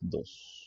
dos.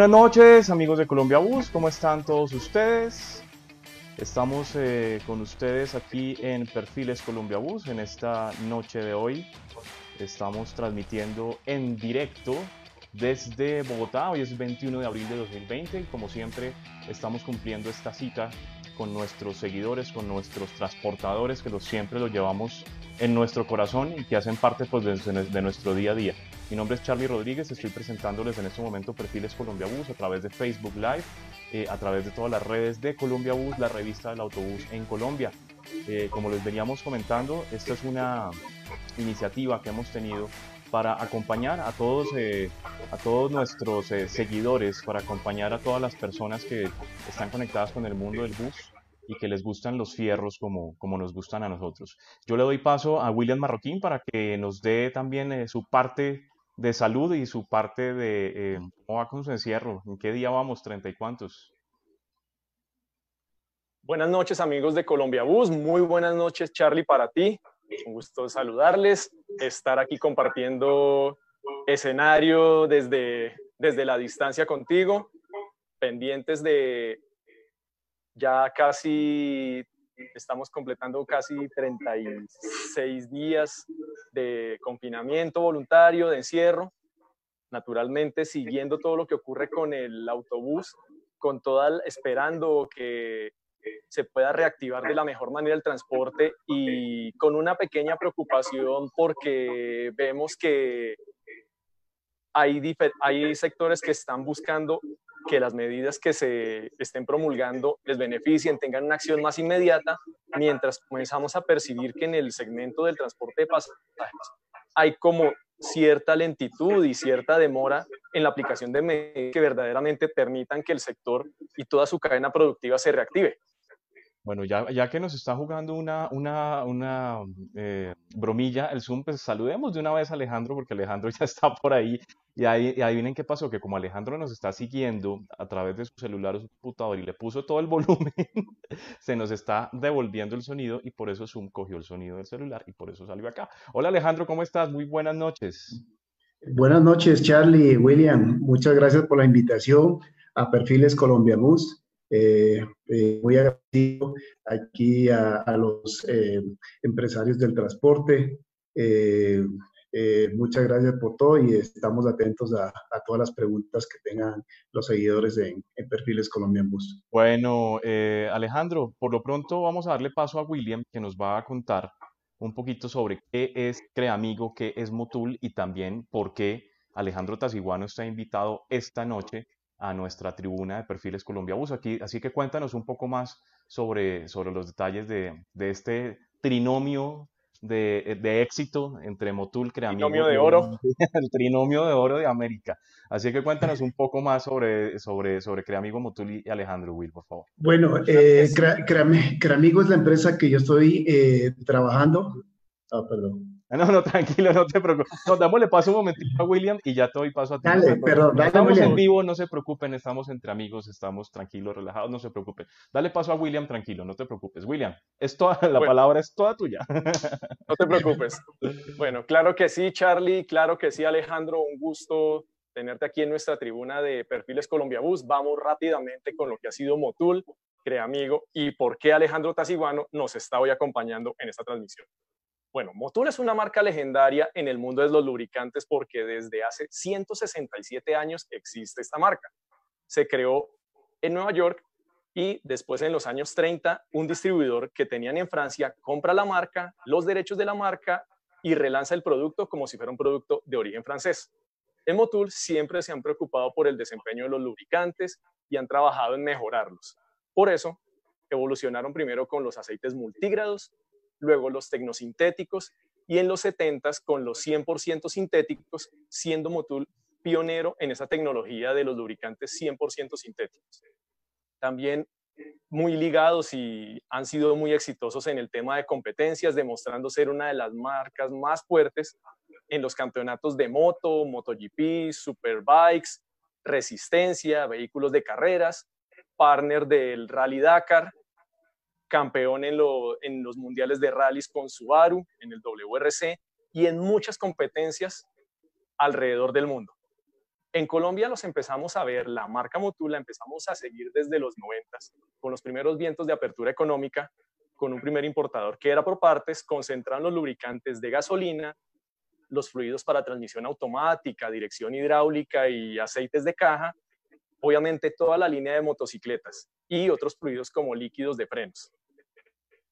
Buenas noches, amigos de Colombia Bus, ¿cómo están todos ustedes? Estamos eh, con ustedes aquí en Perfiles Colombia Bus en esta noche de hoy. Estamos transmitiendo en directo desde Bogotá. Hoy es 21 de abril de 2020 y como siempre estamos cumpliendo esta cita con nuestros seguidores, con nuestros transportadores que los, siempre los llevamos en nuestro corazón y que hacen parte pues, de nuestro día a día. Mi nombre es Charlie Rodríguez, estoy presentándoles en este momento Perfiles Colombia Bus a través de Facebook Live, eh, a través de todas las redes de Colombia Bus, la revista del autobús en Colombia. Eh, como les veníamos comentando, esta es una iniciativa que hemos tenido para acompañar a todos, eh, a todos nuestros seguidores, para acompañar a todas las personas que están conectadas con el mundo del bus y que les gustan los fierros como, como nos gustan a nosotros. Yo le doy paso a William Marroquín para que nos dé también su parte de salud y su parte de eh, cómo va con su encierro. ¿En qué día vamos? ¿Treinta y cuántos? Buenas noches amigos de Colombia Bus, muy buenas noches Charlie para ti. Un gusto saludarles, estar aquí compartiendo escenario desde, desde la distancia contigo, pendientes de ya casi estamos completando casi 36 días de confinamiento voluntario, de encierro, naturalmente siguiendo todo lo que ocurre con el autobús, con toda, esperando que se pueda reactivar de la mejor manera el transporte y con una pequeña preocupación porque vemos que hay, sectores que están buscando que las medidas que se estén promulgando les beneficien, tengan una acción más inmediata, mientras comenzamos a percibir que en el segmento del transporte de pasajeros hay como cierta lentitud y cierta demora en la aplicación de medidas que verdaderamente permitan que el sector y toda su cadena productiva se reactive. Bueno, ya, ya que nos está jugando una, una, una eh, bromilla el Zoom, pues saludemos de una vez a Alejandro, porque Alejandro ya está por ahí. Y ahí, y qué pasó, que como Alejandro nos está siguiendo a través de su celular o su computador y le puso todo el volumen, se nos está devolviendo el sonido y por eso Zoom cogió el sonido del celular y por eso salió acá. Hola Alejandro, ¿cómo estás? Muy buenas noches. Buenas noches, Charlie, William. Muchas gracias por la invitación a Perfiles Colombia Bus. Eh, eh, muy agradecido aquí a, los eh, empresarios del transporte. muchas gracias por todo y estamos atentos a, todas las preguntas que tengan los seguidores en, Perfiles Colombian Bus. Bueno, Alejandro, por lo pronto vamos a darle paso a William que nos va a contar un poquito sobre qué es Creamigo, qué es Motul y también por qué Alejandro Tasiguano está invitado esta noche a nuestra tribuna de Perfiles Colombia Bus. Aquí, así que cuéntanos un poco más sobre, sobre los detalles de, de este trinomio de, de, éxito entre Motul, Creamigo. Trinomio de oro. El trinomio de oro de América. Así que cuéntanos un poco más sobre, sobre, sobre Creamigo, Motul y Alejandro Will, por favor. Bueno, eh, Creamigo es la empresa que yo estoy eh, trabajando Ah, perdón. No, no, tranquilo, no te preocupes. No, dámosle paso un momentito a William y ya te doy paso a ti. Dale, perdón, dale, Estamos William. en vivo, no se preocupen, estamos entre amigos, estamos tranquilos, relajados, no se preocupen. Dale paso a William, tranquilo, no te preocupes. William, es toda, la Bueno. palabra es toda tuya. No te preocupes. Bueno, claro que sí, Charlie, claro que sí, Alejandro, un gusto tenerte aquí en nuestra tribuna de Perfiles Colombia Bus. Vamos rápidamente con lo que ha sido Motul, Creamigo y por qué Alejandro Tasiguano nos está hoy acompañando en esta transmisión. Bueno, Motul es una marca legendaria en el mundo de los lubricantes porque desde hace 167 años existe esta marca. Se creó en Nueva York y después en los años 30 un distribuidor que tenían en Francia compra la marca, los derechos de la marca y relanza el producto como si fuera un producto de origen francés. En Motul siempre se han preocupado por el desempeño de los lubricantes y han trabajado en mejorarlos. Por eso, evolucionaron primero con los aceites multígrados, luego los tecnosintéticos y en los 70 con los 100% sintéticos, siendo Motul pionero en esa tecnología de los lubricantes 100% sintéticos. También muy ligados y han sido muy exitosos en el tema de competencias, demostrando ser una de las marcas más fuertes en los campeonatos de moto, MotoGP, Superbikes, resistencia, vehículos de carreras, partner del Rally Dakar, campeón en, lo- en los mundiales de rallies con Subaru, en el WRC y en muchas competencias alrededor del mundo. En Colombia los empezamos a ver, la marca Motul la empezamos a seguir desde los 90, con los primeros vientos de apertura económica, con un primer importador que era por partes, concentrando los lubricantes de gasolina, los fluidos para transmisión automática, dirección hidráulica y aceites de caja, obviamente toda la línea de motocicletas y otros fluidos como líquidos de frenos.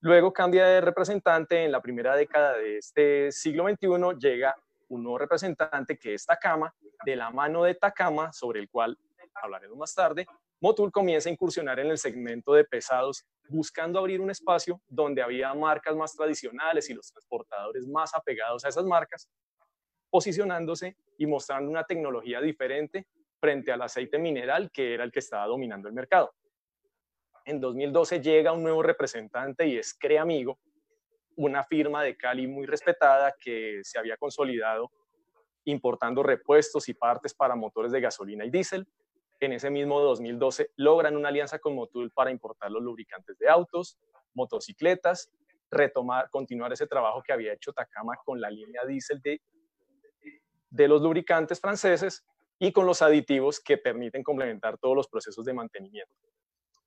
Luego cambia de representante, en la primera década de este siglo XXI llega un nuevo representante que es Takama, de la mano de Takama, sobre el cual hablaremos más tarde, Motul comienza a incursionar en el segmento de pesados, buscando abrir un espacio donde había marcas más tradicionales y los transportadores más apegados a esas marcas, posicionándose y mostrando una tecnología diferente frente al aceite mineral que era el que estaba dominando el mercado. En 2012 llega un nuevo representante y es Creamigo, una firma de Cali muy respetada que se había consolidado importando repuestos y partes para motores de gasolina y diésel. En ese mismo 2012 logran una alianza con Motul para importar los lubricantes de autos, motocicletas, retomar, continuar ese trabajo que había hecho Takama con la línea diésel de, de los lubricantes franceses y con los aditivos que permiten complementar todos los procesos de mantenimiento.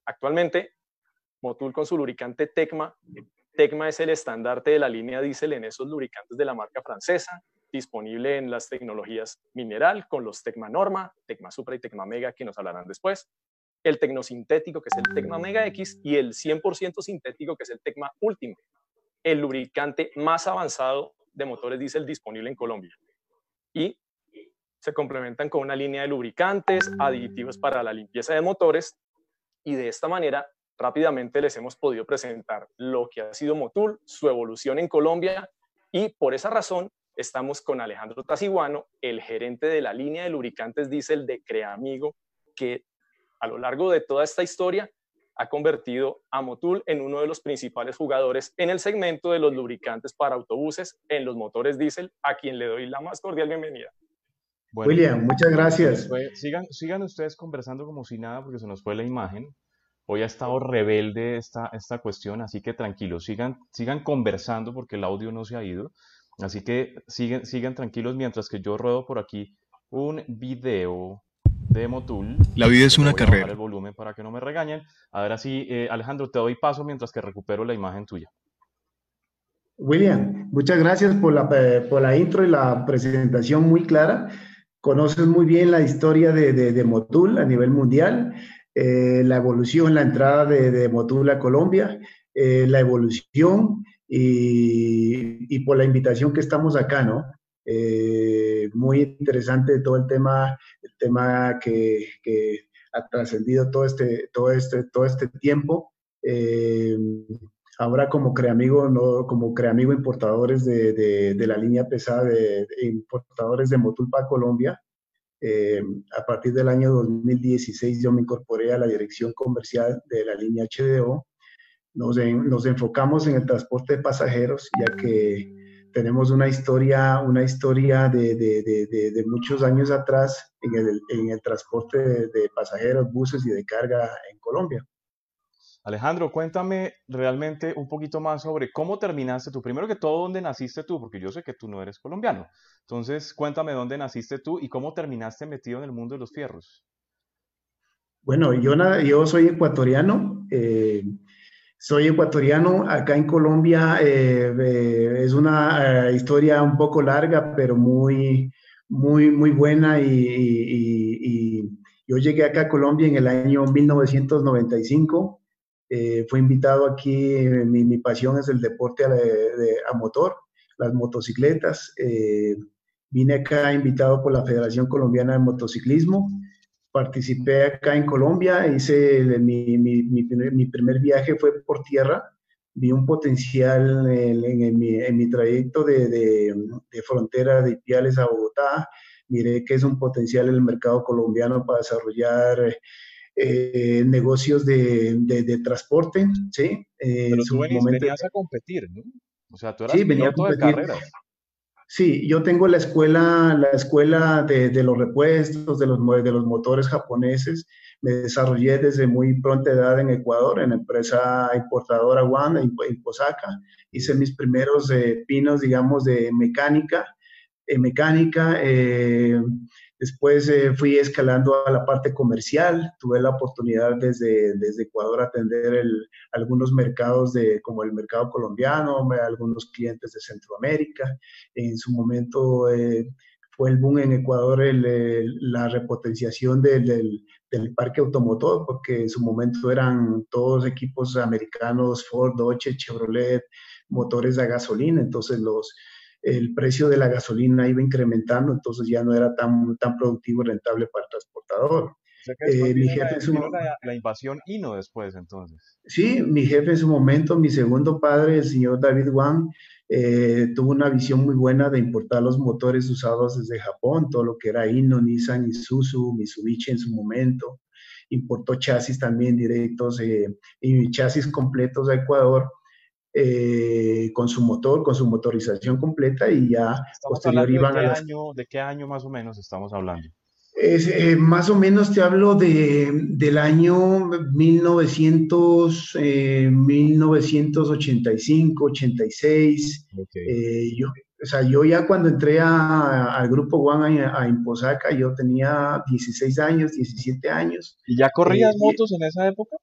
Actualmente, Motul con su lubricante Tecma, Tecma es el estandarte de la línea diésel en esos lubricantes de la marca francesa, disponible en las tecnologías mineral con los Tecma Norma, Tecma Supra y Tecma Mega que nos hablarán después, el tecnosintético que es el Tecma Mega X y el 100% sintético que es el Tecma Último, el lubricante más avanzado de motores diésel disponible en Colombia. Y se complementan con una línea de lubricantes, aditivos para la limpieza de motores y de esta manera rápidamente les hemos podido presentar lo que ha sido Motul, su evolución en Colombia y por esa razón estamos con Alejandro Tasiguano, el gerente de la línea de lubricantes diésel de Creamigo, que a lo largo de toda esta historia ha convertido a Motul en uno de los principales jugadores en el segmento de los lubricantes para autobuses en los motores diésel, a quien le doy la más cordial bienvenida. Bueno, William, muchas gracias. fue- sigan, sigan ustedes conversando como si nada porque se nos fue la imagen. Hoy ha estado rebelde esta, esta cuestión, así que tranquilos, sigan, sigan conversando porque el audio no se ha ido. Así que sigan, sigan tranquilos mientras que yo ruedo por aquí un video de Motul. La vida es una voy a bajar carrera. el volumen para que no me regañen. Ahora sí, eh, Alejandro, te doy paso mientras que recupero la imagen tuya. William, muchas gracias por la, eh, por la intro y la presentación muy clara. Conoces muy bien la historia de, de- de Motul a nivel mundial, eh, la evolución, la entrada de, de Motul a Colombia, eh, la evolución y, y por la invitación que estamos acá, ¿no? Eh, muy interesante todo el tema, el tema que, que ha trascendido todo este, todo este, todo este tiempo. Ahora como Creamigo, no, como Creamigo importadores de, de, de la línea pesada de, de importadores de Motul para Colombia. Eh, a partir del año 2016 yo me incorporé a la dirección comercial de la línea HDO. Nos, en- nos enfocamos en el transporte de pasajeros, ya que tenemos una historia, una historia de, de, de, de muchos años atrás en el, en el transporte de, pasajeros, buses y de carga en Colombia. Alejandro, cuéntame realmente un poquito más sobre cómo terminaste tú. Primero que todo, ¿dónde naciste tú? Porque yo sé que tú no eres colombiano. Entonces, cuéntame dónde naciste tú y cómo terminaste metido en el mundo de los fierros. Bueno, yo, yo soy ecuatoriano. Eh, soy ecuatoriano. Acá en Colombia eh, eh, es una historia un poco larga, pero muy, muy, muy buena. Y, yo llegué acá a Colombia en el año 1995. Fui invitado aquí, mi, mi, pasión es el deporte a, motor, las motocicletas. vine acá invitado por la Federación Colombiana de Motociclismo participé acá en Colombia, hice mi, mi, mi, primer, viaje fue por tierra, vi un potencial en, mi, en mi, trayecto de, de, de, frontera de Ipiales a Bogotá, miré que es un potencial en el mercado colombiano para desarrollar eh, negocios de, de, transporte, ¿sí? Eh, Pero tú venías, a competir, ¿no? O sea, tú eras sí, venía a competir. de carreras. Sí, yo tengo la escuela, la escuela de, de, los repuestos, de los, de los motores japoneses. Me desarrollé desde muy pronta edad en Ecuador, en la empresa importadora One, en Posaka. Hice mis primeros eh, pinos, digamos, de mecánica. Eh, mecánica, eh, Después eh, fui escalando a la parte comercial, tuve la oportunidad desde, desde Ecuador atender algunos mercados de, como el mercado colombiano, algunos clientes de Centroamérica. En su momento eh, fue el boom en Ecuador la repotenciación del, del, parque automotor, porque en su momento eran todos equipos americanos, Ford, Dodge, Chevrolet, motores a gasolina, entonces los, el precio de la gasolina iba incrementando, entonces ya no era tan, tan productivo y rentable para el transportador. eh, mi jefe la, su... la, invasión Hino después, entonces. Sí, mi jefe en su momento, mi segundo padre, el señor David Wang, eh, tuvo una visión muy buena de importar los motores usados desde Japón, todo lo que era Hino, Nissan, Isuzu, Mitsubishi en su momento. Importó chasis también directos eh, y chasis completos a Ecuador eh, con su motor, con su motorización completa y ya posterior iban a año, ¿De qué año más o menos estamos hablando? Es, eh, más o menos te hablo de, del año 1900, 1985, 86. yo, o sea, yo ya cuando entré al grupo One a, a, Imposaca, yo tenía 16 años, 17 años. ¿Y ya corrías eh, motos en esa época?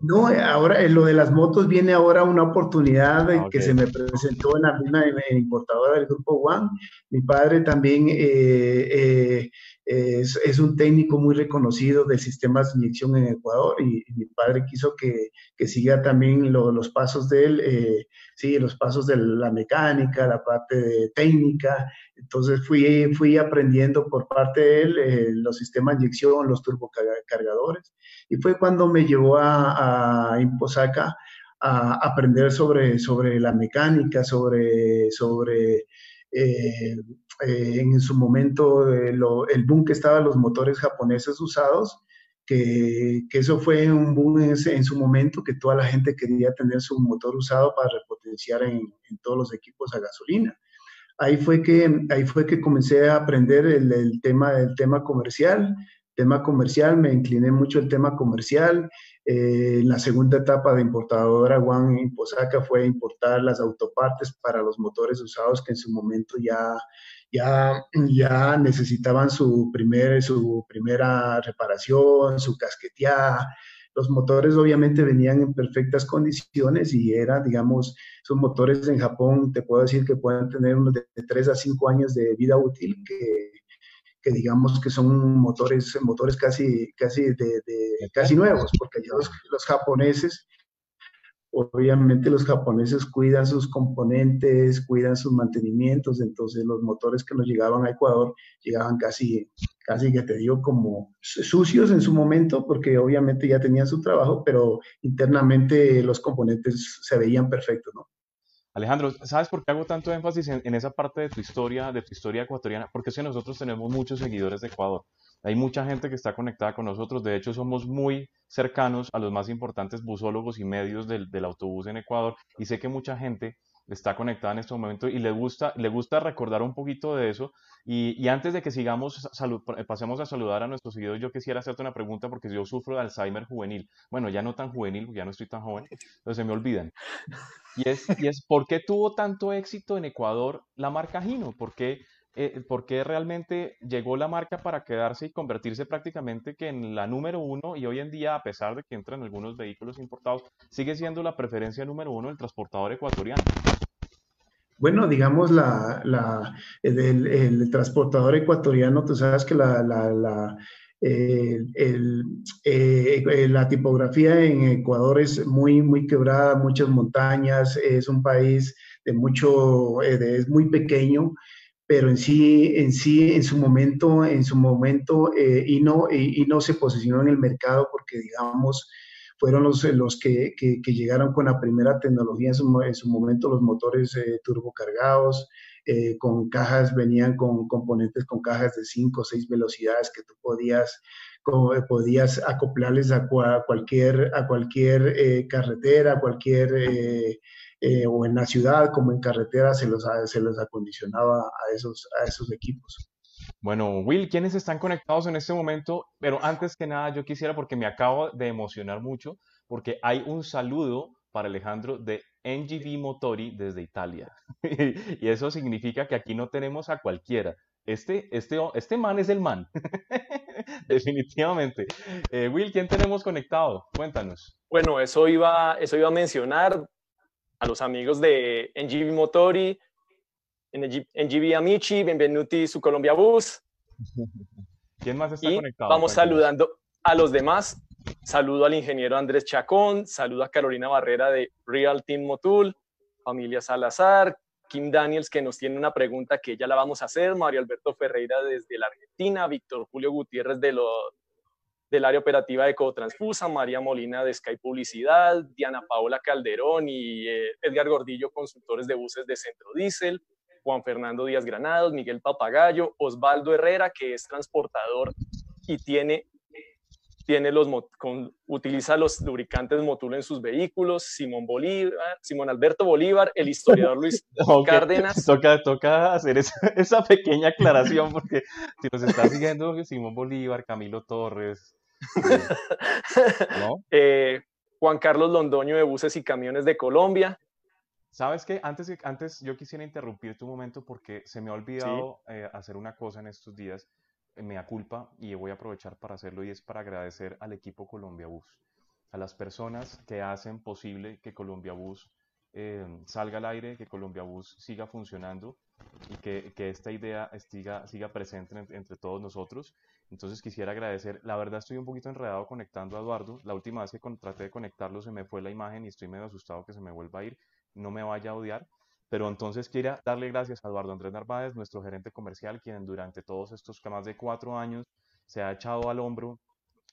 No, ahora en lo de las motos viene ahora una oportunidad ah, que se me presentó en la misma importadora del grupo One. Mi padre también eh, eh, es, un técnico muy reconocido de sistemas de inyección en Ecuador y, mi padre quiso que, que siga también los pasos de él, eh, sí, los pasos de la mecánica, la parte técnica. Entonces fui, fui aprendiendo por parte de él eh, los sistemas de inyección, los turbocargadores y fue cuando me llevó a, a Imposaca a aprender sobre, sobre la mecánica, sobre, sobre eh, eh, en su momento eh, el boom que estaban los motores japoneses usados, que, que eso fue un boom en, en, su momento, que toda la gente quería tener su motor usado para repotenciar en, en todos los equipos a gasolina. Ahí fue que, ahí fue que comencé a aprender el, el tema, el tema comercial, tema comercial, me incliné mucho el tema comercial. Eh, la segunda etapa de importadora One en Posaca fue importar las autopartes para los motores usados que en su momento ya, ya, ya necesitaban su, primer, su primera reparación, su casqueteada. Los motores obviamente venían en perfectas condiciones y era, digamos, son motores en Japón, te puedo decir que pueden tener unos de 3 a 5 años de vida útil, que que digamos que son motores, motores casi, casi, de, casi nuevos, porque los, los japoneses, obviamente los japoneses cuidan sus componentes, cuidan sus mantenimientos, entonces los motores que nos llegaban a Ecuador llegaban casi, casi que te digo, como sucios en su momento, porque obviamente ya tenían su trabajo, pero internamente los componentes se veían perfectos, ¿no? Alejandro, ¿sabes por qué hago tanto énfasis en, esa parte de tu historia, de tu historia ecuatoriana? Porque es que nosotros tenemos muchos seguidores de Ecuador. Hay mucha gente que está conectada con nosotros. De hecho, somos muy cercanos a los más importantes busólogos y medios del, autobús en Ecuador. Y sé que mucha gente está conectada en este momento y le gusta, le gusta recordar un poquito de eso. Y, antes de que sigamos, pasemos a saludar a nuestros seguidores, yo quisiera hacerte una pregunta porque yo sufro de Alzheimer juvenil. Bueno, ya no tan juvenil, porque ya no estoy tan joven, pero se me olvidan. Y es, y es ¿por qué tuvo tanto éxito en Ecuador la marca Gino? ¿Por qué eh, por qué realmente llegó la marca para quedarse y convertirse prácticamente que en la número uno y hoy en día, a pesar de que entran algunos vehículos importados, sigue siendo la preferencia número uno del transportador ecuatoriano. Bueno, digamos, la, el, transportador ecuatoriano, tú sabes que la, la, eh, la tipografía en Ecuador es muy, muy quebrada, muchas montañas, es un país de mucho, eh, es muy pequeño pero en sí, en sí, en su momento, en su momento, eh, y, no, y, no se posicionó en el mercado porque, digamos, fueron los, los que, que, llegaron con la primera tecnología en su, en su momento, los motores eh, turbocargados, eh, con cajas, venían con componentes con cajas de 5 o 6 velocidades que tú podías, podías acoplarles a, cualquier, a cualquier carretera, a cualquier eh, o en la ciudad como en carretera se los, se los acondicionaba a esos, a esos equipos. Bueno, Will, ¿quiénes están conectados en este momento? Pero antes que nada, yo quisiera, porque me acabo de emocionar mucho, porque hay un saludo para Alejandro de NGV Motori desde Italia. y eso significa que aquí no tenemos a cualquiera. Este, este, este man es el man. Definitivamente. Eh, Will, ¿quién tenemos conectado? Cuéntanos. Bueno, eso iba, eso iba a mencionar a los amigos de NGV Motori, NGV Amici, Benvenuti su Colombia Bus. ¿Quién más está conectado? Vamos saludando a los demás. Saludo al ingeniero Andrés Chacón, saludo a Carolina Barrera de Real Team Motul, familia Salazar, Kim Daniels que nos tiene una pregunta que ya la vamos a hacer, Mario Alberto Ferreira desde la Argentina, Víctor Julio Gutiérrez de, los del área operativa de Ecotransfusa, María Molina de Sky Publicidad, Diana Paola Calderón y eh, Edgar Gordillo, consultores de buses de Centro Diesel, Juan Fernando Díaz Granados, Miguel Papagayo, Osvaldo Herrera, que es transportador y tiene, tiene los, utiliza los lubricantes Motul en sus vehículos, Simón Bolívar, Simón Alberto Bolívar, el historiador Luis Cárdenas. Toca, toca hacer esa, esa, pequeña aclaración porque si nos está siguiendo Simón Bolívar, Camilo Torres, Eh, Juan Carlos Londoño de Buses y Camiones de Colombia. ¿Sabes qué? Antes, antes yo quisiera interrumpir tu momento porque se me ha olvidado eh, hacer una cosa en estos días, eh, me da culpa y voy a aprovechar para hacerlo y es para agradecer al equipo Colombia Bus, a las personas que hacen posible que Colombia Bus salga al aire, que Colombia Bus siga funcionando y que, que esta idea siga, siga presente entre, todos nosotros. Entonces quisiera agradecer, la verdad estoy un poquito enredado conectando a Eduardo, la última vez que traté de conectarlo se me fue la imagen y estoy medio asustado que se me vuelva a ir, no me vaya a odiar, pero entonces quiero darle gracias a Eduardo Andrés Narváez, nuestro gerente comercial, quien durante todos estos más de cuatro años se ha echado al hombro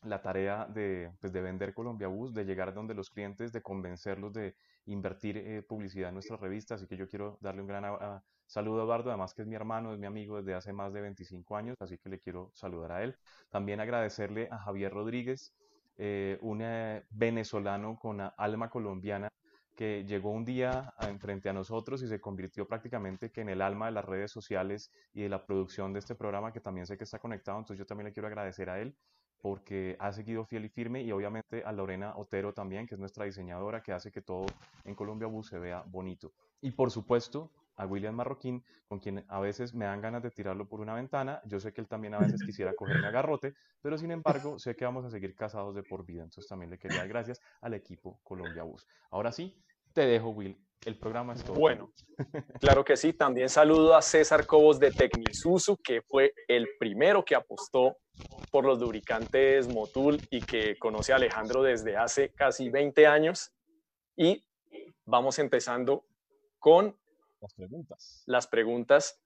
la tarea de, pues, de vender Colombia Bus, de llegar donde los clientes, de convencerlos de invertir eh, publicidad en nuestra revista. Así que yo quiero darle un gran saludo a Eduardo, además que es mi hermano, es mi amigo desde hace más de 25 años, así que le quiero saludar a él. También agradecerle a Javier Rodríguez, eh, un eh, venezolano con alma colombiana que llegó un día frente a nosotros y se convirtió prácticamente en el alma de las redes sociales y de la producción de este programa, que también sé que está conectado, entonces yo también le quiero agradecer a él porque ha seguido fiel y firme y obviamente a Lorena Otero también, que es nuestra diseñadora, que hace que todo en Colombia Bus se vea bonito. Y por supuesto a William Marroquín, con quien a veces me dan ganas de tirarlo por una ventana. Yo sé que él también a veces quisiera cogerme a garrote, pero sin embargo sé que vamos a seguir casados de por vida. Entonces también le quería dar gracias al equipo Colombia Bus. Ahora sí, te dejo, Will. El programa es todo. Bueno, claro que sí. También saludo a César Cobos de Tecnisusu, que fue el primero que apostó por los lubricantes Motul y que conoce a Alejandro desde hace casi 20 años. Y vamos empezando con las preguntas, las preguntas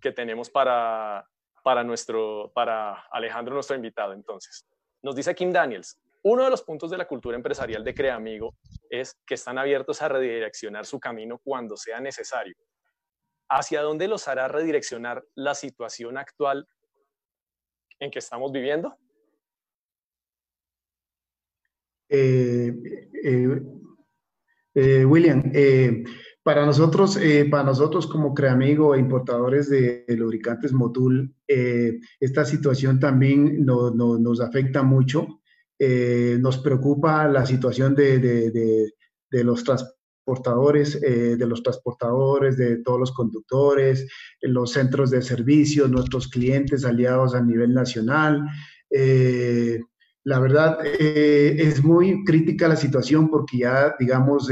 que tenemos para, para, nuestro, para Alejandro, nuestro invitado. Entonces, nos dice Kim Daniels, uno de los puntos de la cultura empresarial de Creamigo es que están abiertos a redireccionar su camino cuando sea necesario. ¿Hacia dónde los hará redireccionar la situación actual en que estamos viviendo? Eh, eh, eh, William, Para nosotros, eh, para nosotros como Creamigo e importadores de, lubricantes Motul, eh, esta situación también nos afecta mucho. Eh, nos preocupa la situación de, de los transportadores, de los transportadores, de todos los conductores, los centros de servicio, nuestros clientes aliados a nivel nacional. la verdad, es muy crítica la situación porque ya, digamos,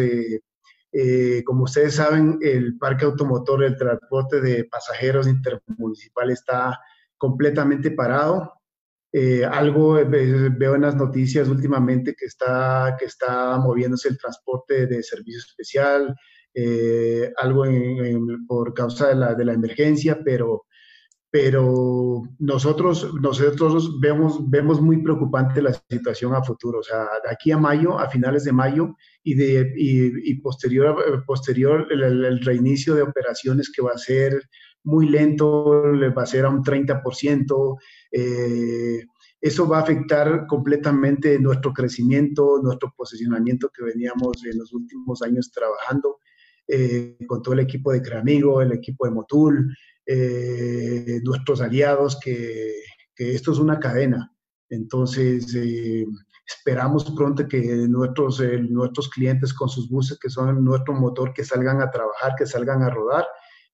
eh, como ustedes saben, el parque automotor, el transporte de pasajeros intermunicipal está completamente parado. Eh, algo eh, veo en las noticias últimamente que está, que está moviéndose el transporte de servicio especial, algo por causa de la, de la emergencia, pero pero nosotros, nosotros vemos, vemos muy preocupante la situación a futuro. O sea, de aquí a mayo, a finales de mayo y, de, y, posterior, posterior el, reinicio de operaciones que va a ser muy lento, va a ser a un 30%. Eh, eso va a afectar completamente nuestro crecimiento, nuestro posicionamiento que veníamos en los últimos años trabajando eh, con todo el equipo de Creamigo, el equipo de Motul, eh, nuestros aliados, que, esto es una cadena. Entonces, eh, esperamos pronto que nuestros, eh, nuestros clientes con sus buses, que son nuestro motor, que salgan a trabajar, que salgan a rodar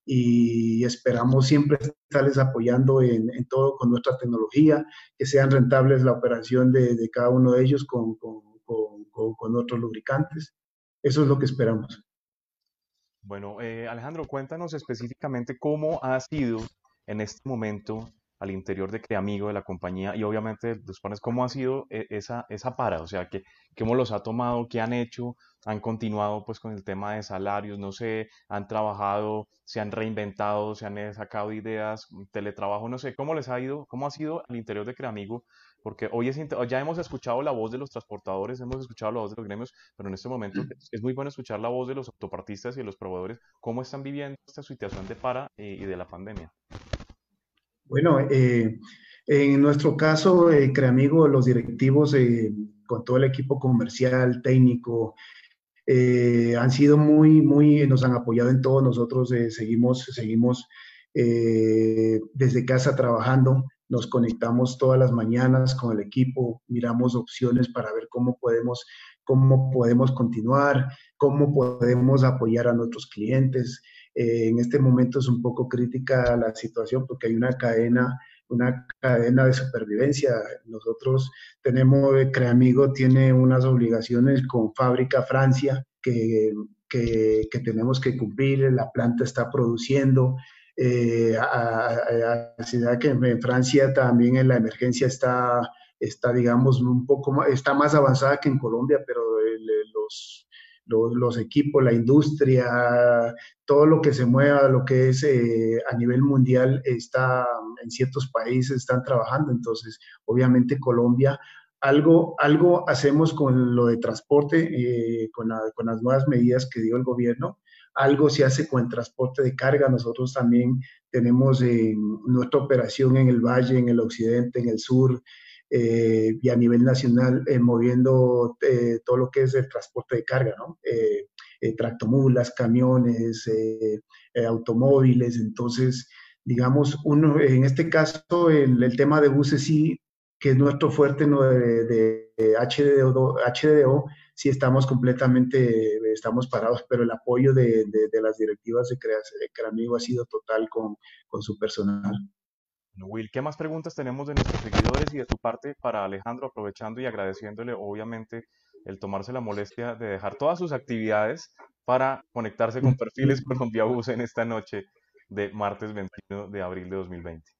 y esperamos siempre estarles apoyando en, todo con nuestra tecnología, que sean rentables la operación de, cada uno de ellos con, con, con, con otros lubricantes. Eso es lo que esperamos. Bueno, eh, Alejandro, cuéntanos específicamente cómo ha sido en este momento al interior de Creamigo, de la compañía, y obviamente después cómo ha sido eh, esa, esa para, o sea, que, cómo los ha tomado, qué han hecho, han continuado pues con el tema de salarios, no sé, han trabajado, se han reinventado, se han sacado ideas, teletrabajo, no sé, cómo les ha ido, cómo ha sido al interior de Creamigo porque hoy es, ya hemos escuchado la voz de los transportadores, hemos escuchado la voz de los gremios, pero en este momento es muy bueno escuchar la voz de los autopartistas y de los proveedores, cómo están viviendo esta situación de para eh, y de la pandemia. Bueno, eh, en nuestro caso, eh, Creamigo, los directivos con todo el equipo comercial, técnico, han sido muy, muy, nos han apoyado en todo. Nosotros seguimos, seguimos desde casa trabajando nos conectamos todas las mañanas con el equipo, miramos opciones para ver cómo podemos, cómo podemos continuar, cómo podemos apoyar a nuestros clientes. Eh, en este momento es un poco crítica la situación porque hay una cadena, una cadena de supervivencia. Nosotros tenemos, eh, Creamigo tiene unas obligaciones con Fábrica Francia que, que, que tenemos que cumplir, la planta está produciendo, eh, a, que en Francia también en la emergencia está, está digamos, un poco más, está más avanzada que en Colombia, pero los, los, equipos, la industria, todo lo que se mueva, lo que es eh, a nivel mundial, está en ciertos países, están trabajando. Entonces, obviamente Colombia, algo, algo hacemos con lo de transporte, eh, con, con, las nuevas medidas que dio el gobierno, algo se hace con el transporte de carga. Nosotros también tenemos nuestra operación en el valle, en el occidente, en el sur eh, y a nivel nacional eh, moviendo eh, todo lo que es el transporte de carga, ¿no? tractomulas, camiones, automóviles. Entonces, digamos, uno, en este caso, el, tema de buses sí, que es nuestro fuerte ¿no? de, HDO sí estamos completamente, estamos parados, pero el apoyo de, las directivas de, Creamigo ha sido total con, su personal. Will, ¿qué más preguntas tenemos de nuestros seguidores y de tu parte para Alejandro, aprovechando y agradeciéndole obviamente el tomarse la molestia de dejar todas sus actividades para conectarse con Perfiles Colombia Bus en esta noche de martes 21 de abril de 2020?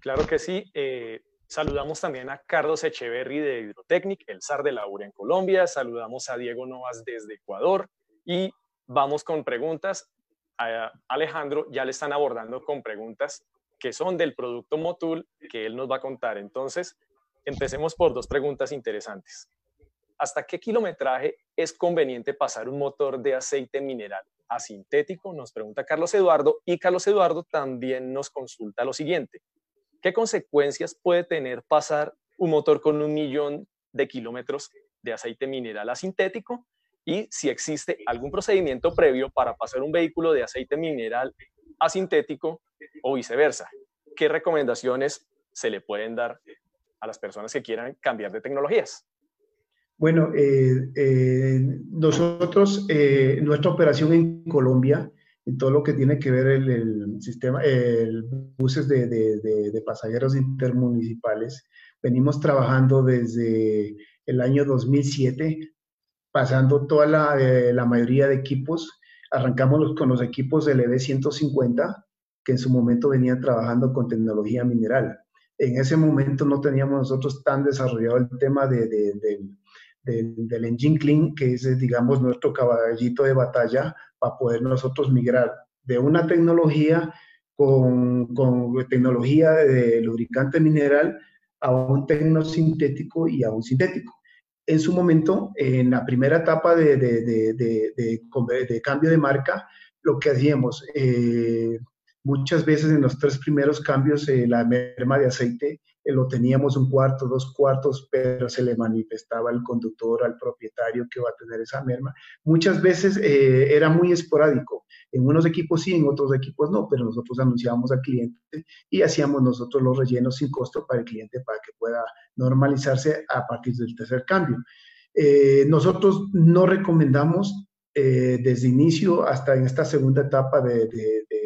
Claro que sí. Eh, Saludamos también a Carlos Echeverry de Hidrotecnic, el SAR de la URA en Colombia. Saludamos a Diego Novas desde Ecuador. Y vamos con preguntas. A Alejandro ya le están abordando con preguntas que son del producto Motul que él nos va a contar. Entonces, empecemos por dos preguntas interesantes. ¿Hasta qué kilometraje es conveniente pasar un motor de aceite mineral a sintético? Nos pregunta Carlos Eduardo. Y Carlos Eduardo también nos consulta lo siguiente. ¿Qué consecuencias puede tener pasar un motor con un millón de kilómetros de aceite mineral a sintético? y si existe algún procedimiento previo para pasar un vehículo de aceite mineral a sintético o viceversa. ¿Qué recomendaciones se le pueden dar a las personas que quieran cambiar de tecnologías? Bueno, eh, eh, nosotros, eh, nuestra operación en Colombia, en todo lo que tiene que ver el, el sistema, el buses de, de, de, pasajeros intermunicipales, venimos trabajando desde el año 2007, pasando toda la, la mayoría de equipos. Arrancamos con los equipos del EV 150, que en su momento venían trabajando con tecnología mineral. En ese momento no teníamos nosotros tan desarrollado el tema de, de del, engine clean, que es, digamos, nuestro caballito de batalla para poder nosotros migrar de una tecnología con, con tecnología de lubricante mineral a un tecnosintético y a un sintético. En su momento, en la primera etapa de, de, de, de cambio de marca, lo que hacíamos, eh, muchas veces en los tres primeros cambios, eh, la merma de aceite lo teníamos un cuarto, dos cuartos, pero se le manifestaba al conductor, al propietario que va a tener esa merma. Muchas veces eh, era muy esporádico. En unos equipos sí, en otros equipos no, pero nosotros anunciábamos al cliente y hacíamos nosotros los rellenos sin costo para el cliente para que pueda normalizarse a partir del tercer cambio. Eh, nosotros no recomendamos desde inicio hasta en esta segunda etapa de, de, de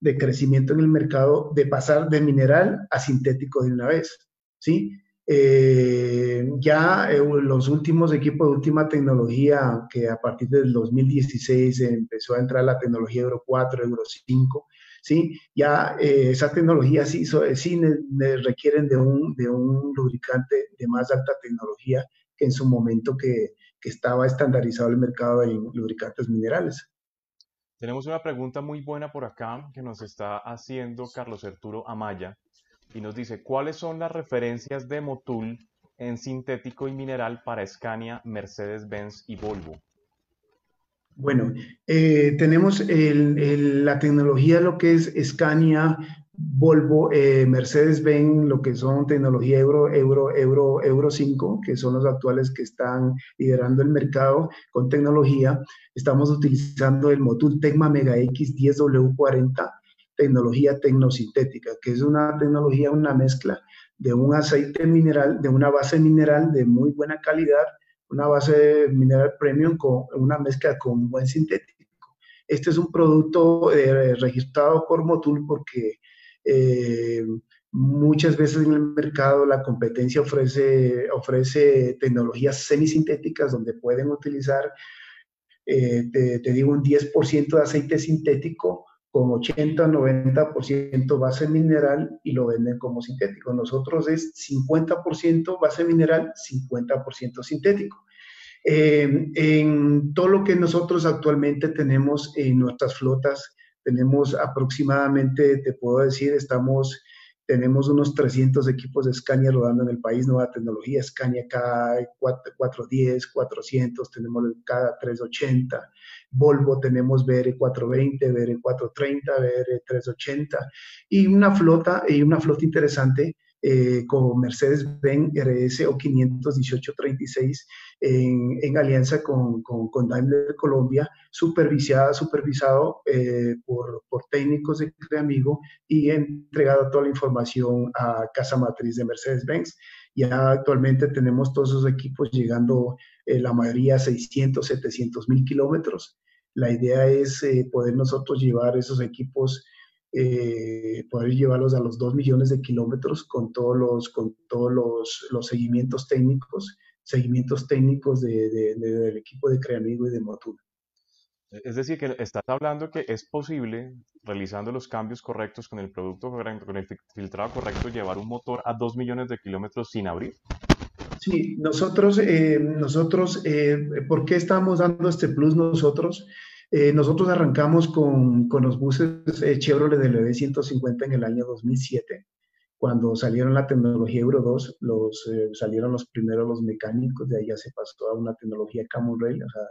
de crecimiento en el mercado de pasar de mineral a sintético de una vez, ¿sí? Eh, ya eh, los últimos equipos de última tecnología, que a partir del 2016 empezó a entrar la tecnología Euro 4, Euro 5, ¿sí? Ya eh, esa tecnología sí, sí requieren de un, de un lubricante de más alta tecnología que en su momento que, que estaba estandarizado el mercado en lubricantes minerales. Tenemos una pregunta muy buena por acá que nos está haciendo Carlos Arturo Amaya y nos dice, ¿cuáles son las referencias de Motul en sintético y mineral para Scania, Mercedes-Benz y Volvo? Bueno, eh, tenemos la tecnología, lo que es Scania, Volvo, eh, Mercedes-Benz, lo que son tecnología Euro, Euro, Euro, Euro 5, que son los actuales que están liderando el mercado con tecnología. Estamos utilizando el Motul Tecma Mega X 10W40, tecnología tecnosintética, que es una tecnología, una mezcla de un aceite mineral, de una base mineral de muy buena calidad, una base mineral premium con una mezcla con buen sintético. Este es un producto eh, registrado por Motul porque eh, muchas veces en el mercado la competencia ofrece, ofrece tecnologías semisintéticas donde pueden utilizar, eh, te, digo, un 10% de aceite sintético con 80-90% base mineral y lo venden como sintético. Nosotros es 50% base mineral, 50% sintético. Eh, en todo lo que nosotros actualmente tenemos en nuestras flotas, tenemos aproximadamente, te puedo decir, estamos, tenemos unos 300 equipos de Scania rodando en el país, nueva tecnología, Scania K410, 400, tenemos el K380, Volvo tenemos BR420, BR430, BR380 y una flota, y una flota interesante eh, con Mercedes-Benz RS o 51836 en, en alianza con, con, con, Daimler Colombia, supervisada, supervisado eh, por, por, técnicos de Creamigo y entregado toda la información a Casa Matriz de Mercedes-Benz. Ya actualmente tenemos todos esos equipos llegando eh, la mayoría a 600, 700 mil kilómetros. La idea es eh, poder nosotros llevar esos equipos eh, poder llevarlos a los 2 millones de kilómetros con todos los, con todos los, los seguimientos técnicos, seguimientos técnicos de, de, del equipo de Creamigo y de Motul. Es decir, que estás hablando que es posible, realizando los cambios correctos con el producto correcto, con el filtrado correcto, llevar un motor a 2 millones de kilómetros sin abrir. Sí, nosotros, eh, nosotros eh, ¿por qué estamos dando este plus nosotros? Eh, nosotros arrancamos con, con los buses eh, Chevrolet del EV150 en el año 2007, cuando salieron la tecnología Euro 2, los, eh, salieron los primeros los mecánicos, de ya se pasó a una tecnología Camel Rail, o sea,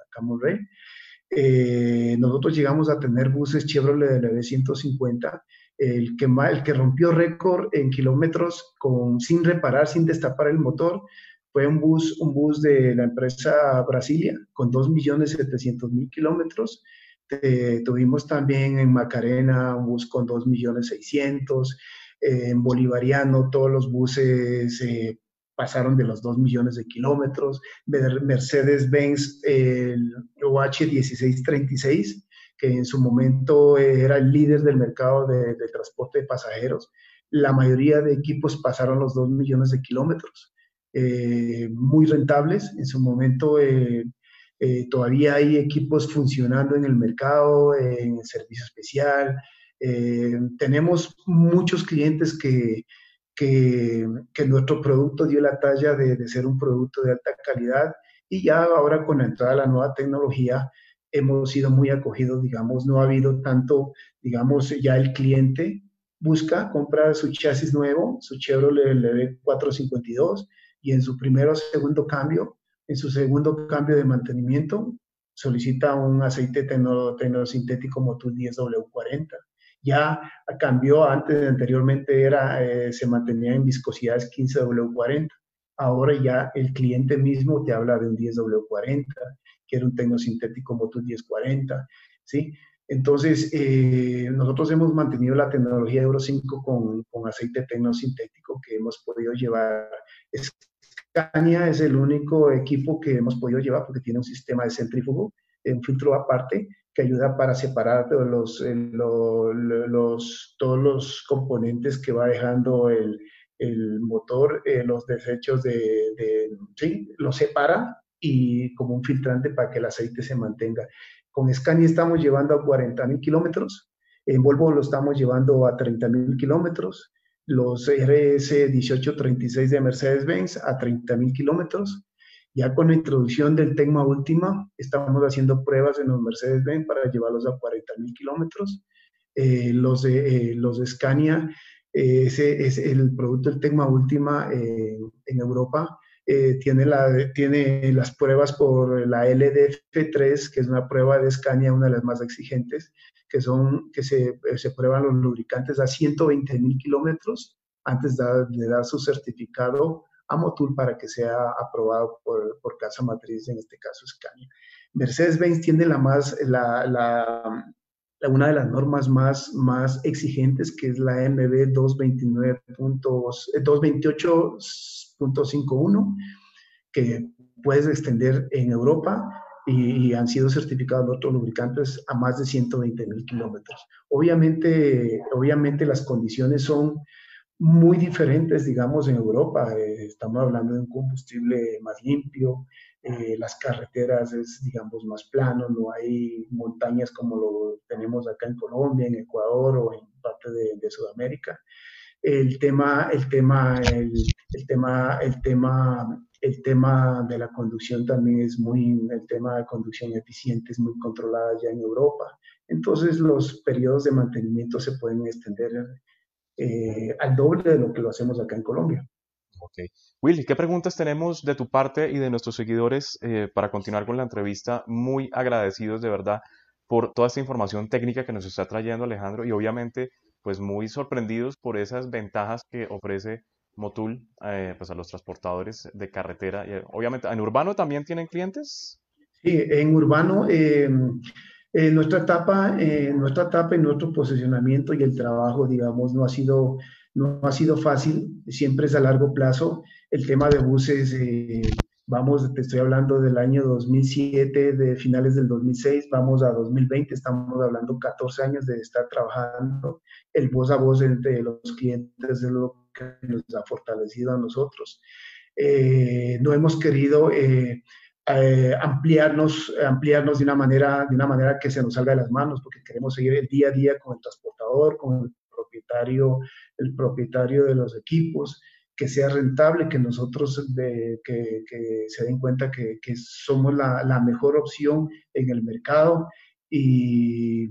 Rail. nosotros llegamos a tener buses Chevrolet del EV150, el que, el que rompió récord en kilómetros con, sin reparar, sin destapar el motor, fue un bus, un bus de la empresa Brasilia con 2.700.000 kilómetros. tuvimos también en Macarena un bus con 2.600.000. Eh, en Bolivariano todos los buses eh, pasaron de los 2 millones de kilómetros. Mercedes-Benz, el OH1636, que en su momento era el líder del mercado de, de transporte de pasajeros, la mayoría de equipos pasaron los 2 millones de kilómetros. Eh, muy rentables. En su momento eh, eh, todavía hay equipos funcionando en el mercado, en el servicio especial. tenemos muchos clientes que, que, nuestro producto dio la talla de, de, ser un producto de alta calidad y ya ahora con la entrada de la nueva tecnología hemos sido muy acogidos, digamos, no ha habido tanto, digamos, ya el cliente busca comprar su chasis nuevo, su Chevrolet LV 452 y en su primero o segundo cambio, en su segundo cambio de mantenimiento, solicita un aceite tecnosintético Motul 10W40. Ya cambió, antes, anteriormente era, eh, se mantenía en viscosidades 15W40. Ahora ya el cliente mismo te habla de un 10W40, que era un tecnosintético Motul 1040, ¿sí? Entonces, eh, nosotros hemos mantenido la tecnología Euro 5 con, con aceite tecnosintético que hemos podido llevar Scania es el único equipo que hemos podido llevar porque tiene un sistema de centrífugo, un filtro aparte que ayuda para separar todos los componentes que va dejando el, motor, eh, los desechos de, de, sí, los separa y como un filtrante para que el aceite se mantenga. Con Scania estamos llevando a 40 mil kilómetros, en Volvo lo estamos llevando a 30 mil kilómetros, los RS 1836 de Mercedes-Benz a 30.000 kilómetros. Ya con la introducción del Tecma Última, estamos haciendo pruebas en los Mercedes-Benz para llevarlos a 40.000 kilómetros. Eh, los, de, eh, los de Scania, eh, ese es el producto del Tecma Última en Europa. tiene, la, tiene las pruebas por la LDF3, que es una prueba de Scania, una de las más exigentes, que, son, que se, se prueban los lubricantes a 120 mil kilómetros antes de, dar su certificado a Motul para que sea aprobado por, por casa matriz, en este caso Scania. Mercedes-Benz tiene la más, la, la, una de las normas más, más exigentes, que es la MB 228.51, que puedes extender en Europa y, han sido certificados otros lubricantes a más de 120 mil kilómetros. Obviamente, obviamente las condiciones son muy diferentes, digamos, en Europa. Eh, estamos hablando de un combustible más limpio, eh, las carreteras es, digamos, más plano, no hay montañas como lo tenemos acá en Colombia, en Ecuador o en parte de, de Sudamérica. El tema, el tema, el, el tema, el tema el tema de la conducción también es muy, el tema de conducción eficiente es muy controlada ya en Europa. Entonces los periodos de mantenimiento se pueden extender eh, al doble de lo que lo hacemos acá en Colombia. Ok. Willy, ¿qué preguntas tenemos de tu parte y de nuestros seguidores eh, para continuar con la entrevista? Muy agradecidos de verdad por toda esta información técnica que nos está trayendo Alejandro y obviamente pues muy sorprendidos por esas ventajas que ofrece Motul eh, pues a los transportadores de carretera. Eh, obviamente, ¿en urbano también tienen clientes? Sí, en urbano, em, en nuestra etapa, nuestra etapa en nuestro posicionamiento y el trabajo, digamos, no ha sido, no ha sido fácil, siempre es a largo plazo. El tema de buses, eh, vamos, te estoy hablando del año 2007, de finales del 2006, vamos a 2020, estamos hablando 14 años de estar trabajando el voz a voz entre los clientes de lo que nos ha fortalecido a nosotros. Eh, no hemos querido eh, eh, ampliarnos, ampliarnos de una, manera, de una manera que se nos salga de las manos, porque queremos seguir el día a día con el transportador, con el propietario, el propietario de los equipos, que sea rentable, que nosotros de, que, que, se den cuenta que, que somos la, la, mejor opción en el mercado y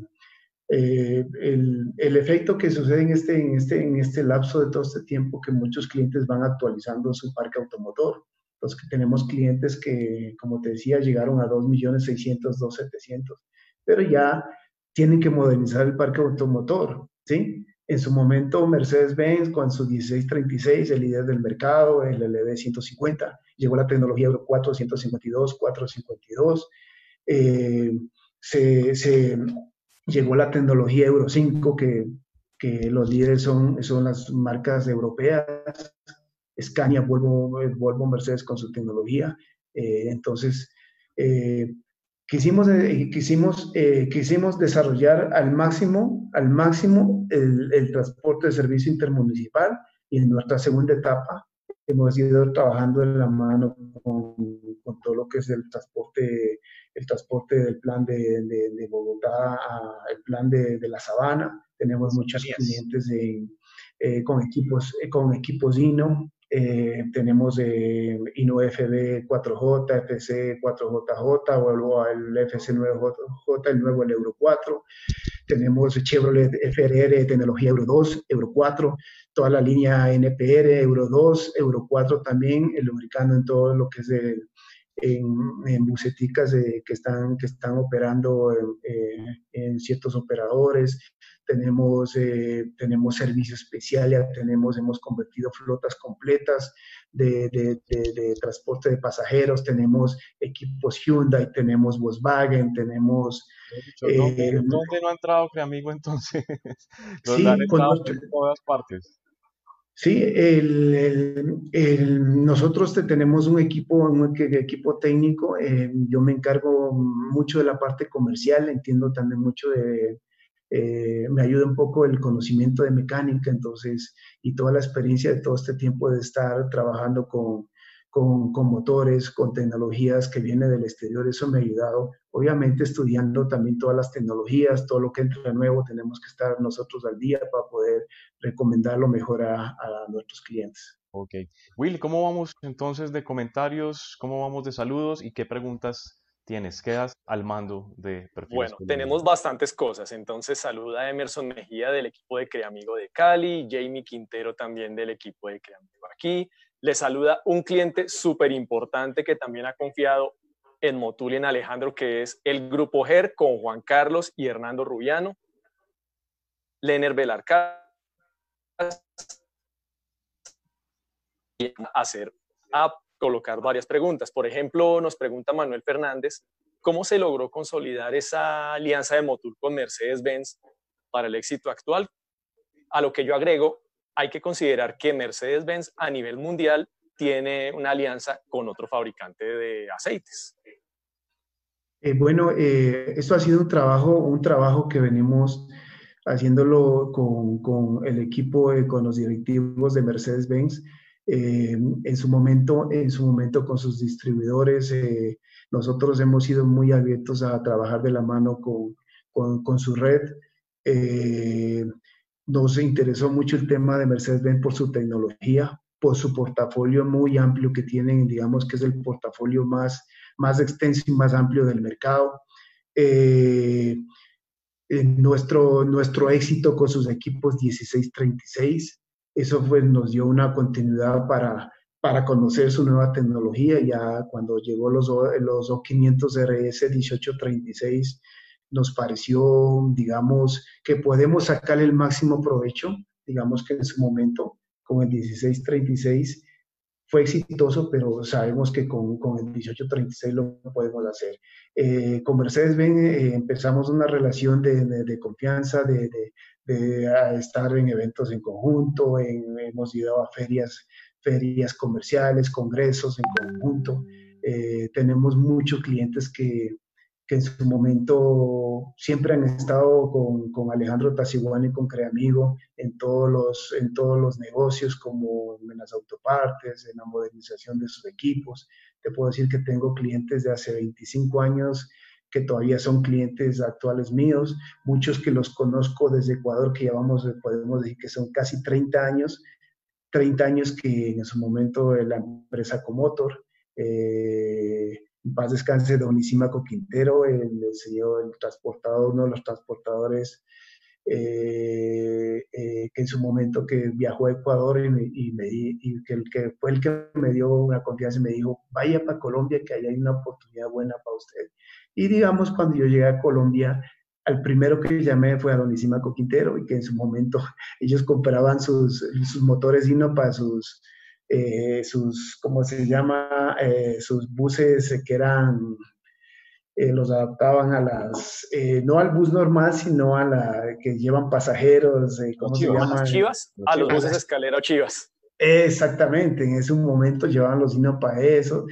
eh, el, el, efecto que sucede en este, en, este, en este lapso de todo este tiempo que muchos clientes van actualizando su parque automotor. Los que tenemos clientes que, como te decía, llegaron a 2.600.000, 2.700.000, pero ya tienen que modernizar el parque automotor, ¿sí? En su momento, Mercedes-Benz con su 1636, el líder del mercado, el LV 150, llegó la tecnología Euro 4, 152, 452. se, se, llegó la tecnología Euro 5, que, los líderes son, son las marcas europeas, Scania, Volvo, Volvo Mercedes con su tecnología. Eh, entonces, eh, quisimos, eh, quisimos, desarrollar al máximo, al máximo el, transporte de servicio intermunicipal y en nuestra segunda etapa hemos ido trabajando en la mano con, con todo lo que es el transporte, el transporte del plan de, de, Bogotá al plan de, de, la Sabana. Tenemos muchos clientes con, equipos, con equipos INO, eh, tenemos eh, Ino FB 4J, FC 4JJ, vuelvo al FC 9J, el nuevo el Euro 4. Tenemos Chevrolet FRR, tecnología Euro 2, Euro 4, toda la línea NPR, Euro 2, Euro 4 también, lubricando en todo lo que es el, en, en buceticas que, están, que están operando en ciertos operadores tenemos, eh, tenemos servicio especial, ya tenemos, hemos convertido flotas completas de, de, de, transporte de pasajeros, tenemos equipos Hyundai, tenemos Volkswagen, tenemos... ¿Dónde, eh, no ha entrado amigo entonces? sí, con en todas partes. Sí, el, el, nosotros tenemos un equipo, un equipo técnico. Eh, yo me encargo mucho de la parte comercial, entiendo también mucho de, eh, me ayuda un poco el conocimiento de mecánica, entonces, y toda la experiencia de todo este tiempo de estar trabajando con, con, con, motores, con tecnologías que vienen del exterior, eso me ha ayudado. Obviamente estudiando también todas las tecnologías, todo lo que entra nuevo, tenemos que estar nosotros al día para poder recomendarlo mejor a, a nuestros clientes. Ok. Will, ¿cómo vamos entonces de comentarios? ¿Cómo vamos de saludos? ¿Y qué preguntas tienes? Quedas al mando de Perfiles Bueno, tenemos bastantes cosas. Entonces, saluda a Emerson Mejía del equipo de Creamigo de Cali, Jamie Quintero también del equipo de Creamigo aquí. Le saluda un cliente súper importante que también ha confiado en Motul y en Alejandro, que es el Grupo GER con Juan Carlos y Hernando Rubiano. Lener Belarcaz. Y hacer a colocar varias preguntas. Por ejemplo, nos pregunta Manuel Fernández, ¿cómo se logró consolidar esa alianza de Motul con Mercedes-Benz para el éxito actual? A lo que yo agrego, hay que considerar que Mercedes-Benz a nivel mundial tiene una alianza con otro fabricante de aceites. Eh, bueno, eh, esto ha sido un trabajo, un trabajo que venimos haciéndolo con, con el equipo, con los directivos de Mercedes-Benz. Eh, en, su momento, en su momento con sus distribuidores. Eh, nosotros hemos sido muy abiertos a trabajar de la mano con, con, con su red. Eh, nos interesó mucho el tema de Mercedes-Benz por su tecnología, por su portafolio muy amplio que tienen, digamos que es el portafolio más, más extenso y más amplio del mercado. nuestro, nuestro éxito con sus equipos 1636, eso fue, nos dio una continuidad para, para conocer su nueva tecnología. Ya cuando llegó los, los O500 RS 1836, nos pareció, digamos, que podemos sacar el máximo provecho. Digamos que en su momento, con el 1636, fue exitoso, pero sabemos que con, con el 1836 lo podemos hacer. Eh, con Mercedes-Benz eh, empezamos una relación de, de, confianza, de, de, estar en eventos en conjunto, hemos ido a ferias, ferias comerciales, congresos en conjunto. Eh, tenemos muchos clientes que, que en su momento siempre han estado con, con Alejandro Tasiguani y con Creamigo en todos, los, en todos los negocios, como en las autopartes, en la modernización de sus equipos. Te puedo decir que tengo clientes de hace 25 años que todavía son clientes actuales míos, muchos que los conozco desde Ecuador, que llevamos, podemos decir que son casi 30 años, 30 años que en su momento la empresa Comotor, eh, en paz descanse Don Isímaco Quintero, el, señor, el transportador, uno de los transportadores eh, eh, que en su momento que viajó a Ecuador y, me, y, que, el que fue el que me dio una confianza y me dijo, vaya para Colombia que ahí hay una oportunidad buena para usted. Y digamos, cuando yo llegué a Colombia, al primero que llamé fue a Don Isímaco Quintero y que en su momento ellos compraban sus, sus motores Dino para sus, eh, sus, ¿cómo se llama? Eh, sus buses que eran, eh, los adaptaban a las, no al bus normal, sino a la que llevan pasajeros, ¿cómo se llama? chivas? A los buses escalera o chivas. Exactamente, en ese momento llevaban los Dino para eso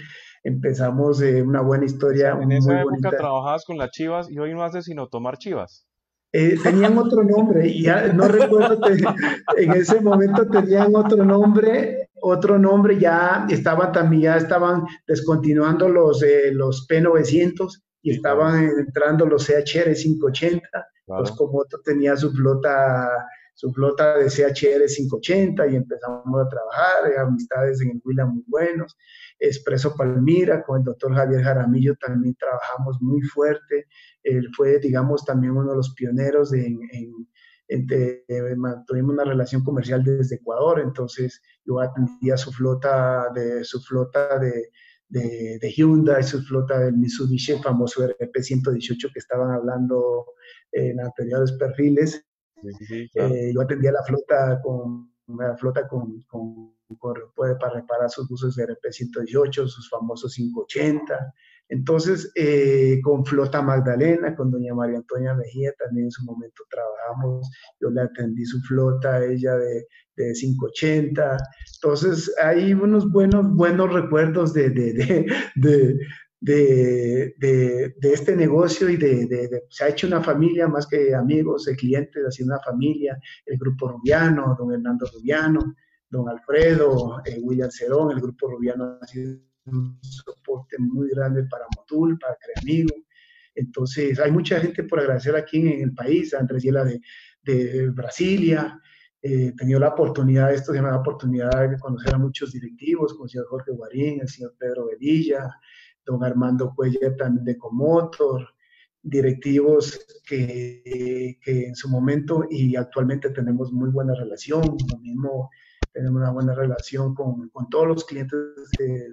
empezamos eh, una buena historia. en esa época trabajabas con las chivas y hoy no haces sino tomar chivas. Eh, tenían otro nombre y ya no recuerdo, en ese momento tenían otro nombre, otro nombre, ya estaban también, ya estaban descontinuando los, eh, los P900 y estaban entrando los CHR 580, pues como otro tenía su flota su flota de CHR 580 y empezamos a trabajar, amistades en el Huila muy buenos. Expreso Palmira, con el doctor Javier Jaramillo también trabajamos muy fuerte. Él fue, digamos, también uno de los pioneros en, en, tuvimos una relación comercial desde Ecuador, entonces yo atendía su flota de, su flota de, de, de Hyundai, su flota del Mitsubishi, el famoso RP118 que estaban hablando en anteriores perfiles. Eh, yo atendía la flota con, la flota con, con puede para reparar sus buses de RP-118, sus famosos 580. Entonces, eh, con Flota Magdalena, con doña María Antonia Mejía, también en su momento trabajamos, yo le atendí su flota, ella de, de 580. Entonces, hay unos buenos, buenos recuerdos de, de, de, este negocio y de, se ha hecho una familia más que amigos, de clientes, ha sido una familia, el grupo Rubiano, don Hernando Rubiano, don Alfredo, eh, William Cerón, el grupo Rubiano ha sido un soporte muy grande para Motul, para Creamigo. Entonces, hay mucha gente por agradecer aquí en, el país, Andrés Yela de, de Brasilia, eh, he tenido la oportunidad, esto se me oportunidad de conocer a muchos directivos, como el señor Jorge Guarín, el señor Pedro Velilla, don Armando Cuellar también de Comotor, directivos que, que, en su momento y actualmente tenemos muy buena relación, lo mismo tenemos una buena relación con, con todos los clientes del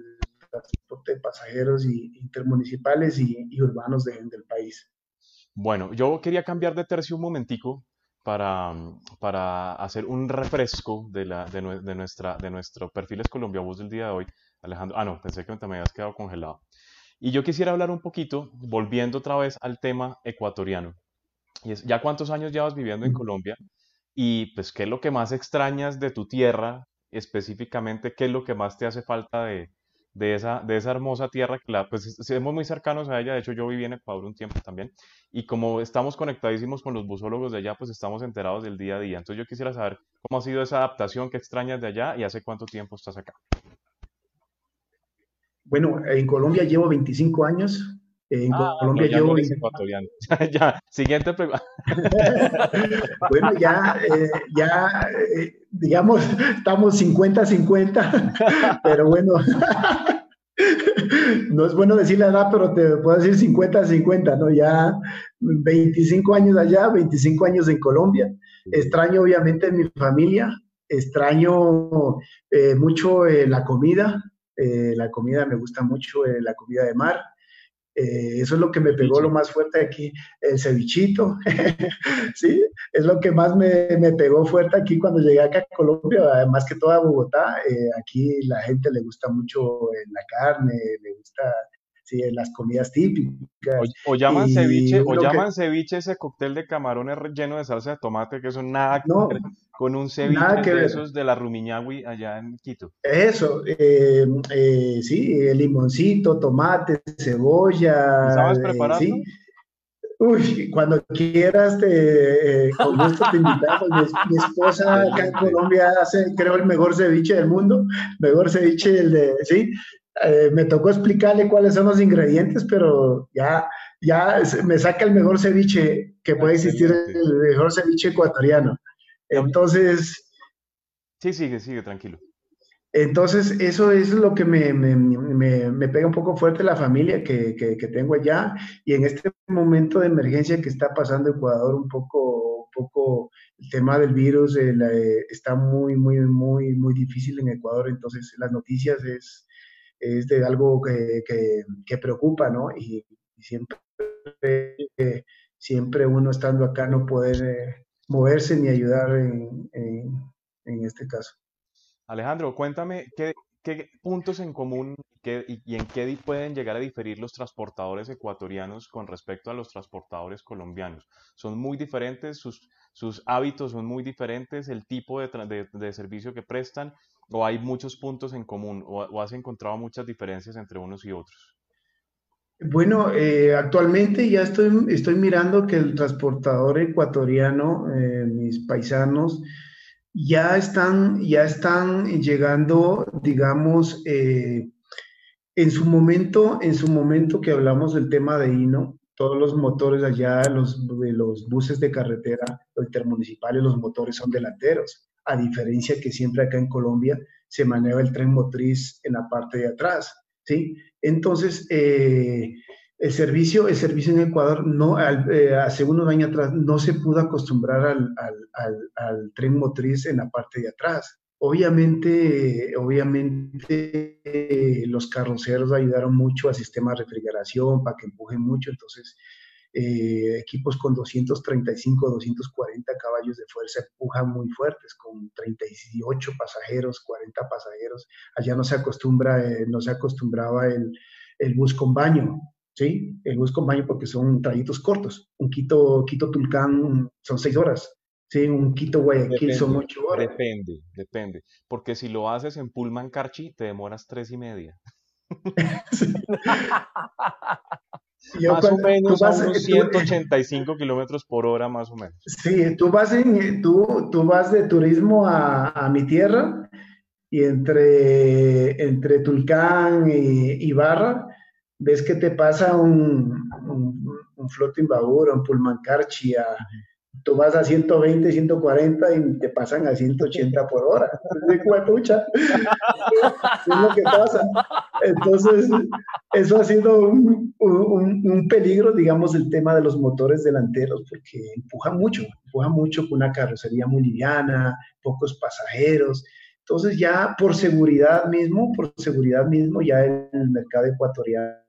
transporte de pasajeros y intermunicipales y, urbanos de, del país. Bueno, yo quería cambiar de tercio un momentico para, para hacer un refresco de, la, de, de, nuestra, de nuestro perfiles Colombia Bus del día de hoy. Alejandro, ah, no, pensé que te me habías quedado congelado. Y yo quisiera hablar un poquito, volviendo otra vez al tema ecuatoriano. Y es, ¿ya cuántos años llevas viviendo en Colombia? Y pues, ¿qué es lo que más extrañas de tu tierra? Específicamente, ¿qué es lo que más te hace falta de, de esa, de esa hermosa tierra? Que la, pues somos muy cercanos a ella, de hecho yo viví en Ecuador un tiempo también, y como estamos conectadísimos con los busólogos de allá, pues estamos enterados del día a día. Entonces yo quisiera saber cómo ha sido esa adaptación, qué extrañas de allá y hace cuánto tiempo estás acá. Bueno, en Colombia llevo 25 años, en ah, Colombia yo... ya, siguiente pregunta. bueno, ya, eh, ya eh, digamos, estamos 50-50, pero bueno, no es bueno decir la edad, pero te puedo decir 50-50, ¿no? Ya 25 años allá, 25 años en Colombia. Extraño obviamente mi familia, extraño eh, mucho la comida, la comida me gusta mucho, la comida de mar. Eh, eso es lo que me pegó lo más fuerte aquí, el cevichito, ¿sí? Es lo que más me, me, pegó fuerte aquí cuando llegué acá a Colombia, además que toda Bogotá, eh, aquí la gente le gusta mucho eh, la carne, le gusta sí, las comidas típicas. O, llaman ceviche, o llaman ceviche ese cóctel de camarones lleno de salsa de tomate, que eso nada que ver con un ceviche de esos de la Rumiñahui allá en Quito. Eso, eh, eh, sí, el limoncito, tomate, cebolla. ¿Sabes eh, prepararlo? ¿sí? Uy, cuando quieras, te, con gusto te invitamos. Mi, esposa acá en Colombia hace, creo, el mejor ceviche del mundo. Mejor ceviche, el de, sí. Eh, me tocó explicarle cuáles son los ingredientes, pero ya, ya me saca el mejor ceviche que puede existir, el mejor ceviche ecuatoriano. Entonces... Sí, sigue, sigue, tranquilo. Entonces, eso es lo que me, me, me, pega un poco fuerte la familia que, que, tengo allá y en este momento de emergencia que está pasando Ecuador un poco, un poco el tema del virus eh, está muy, muy, muy, muy difícil en Ecuador. Entonces, las noticias es, es de algo que, que, preocupa, ¿no? Y, siempre, siempre uno estando acá no puede moverse ni ayudar en, en, este caso. Alejandro, cuéntame qué, qué puntos en común y, en qué pueden llegar a diferir los transportadores ecuatorianos con respecto a los transportadores colombianos. ¿Son muy diferentes? ¿Sus, hábitos son muy diferentes? ¿El tipo de, servicio que prestan? ¿O hay muchos puntos en común? ¿O, has encontrado muchas diferencias entre unos y otros? Bueno, eh, actualmente ya estoy, estoy mirando que el transportador ecuatoriano, eh, mis paisanos, ya están, ya están llegando, digamos, eh, en su momento, en su momento que hablamos del tema de Hino, todos los motores allá, los, los buses de carretera, los intermunicipales, los motores son delanteros, a diferencia que siempre acá en Colombia se maneja el tren motriz en la parte de atrás, ¿sí? Entonces, eh, el servicio, el servicio en Ecuador, no, eh, hace unos años atrás, no se pudo acostumbrar al, al, al, tren motriz en la parte de atrás. Obviamente, obviamente los carroceros ayudaron mucho al sistema de refrigeración para que empujen mucho, entonces eh, equipos con 235, 240 caballos de fuerza empujan muy fuertes, con 38 pasajeros, 40 pasajeros. Allá no se acostumbra, eh, no se acostumbraba el, el bus con baño, ¿sí? El bus con baño porque son trayectos cortos. Un Quito, Quito Tulcán son seis horas. Sí, un Quito Guayaquil son ocho horas. Depende, depende. Porque si lo haces en Pullman Carchi, te demoras tres y media. más o menos a unos 185 kilómetros por hora, más o menos. Sí, tú vas, en, tú, tú vas de turismo a, a mi tierra y entre, entre Tulcán y Ibarra ves que te pasa un, un, un floating un Pullman Carchi a tú vas a 120, 140 y te pasan a 180 por hora. es lo que pasa. Entonces, eso ha sido un, un, peligro, digamos, el tema de los motores delanteros, porque empujan mucho, empujan mucho con una carrocería muy liviana, pocos pasajeros. Entonces, ya por seguridad mismo, por seguridad mismo, ya en el mercado ecuatoriano,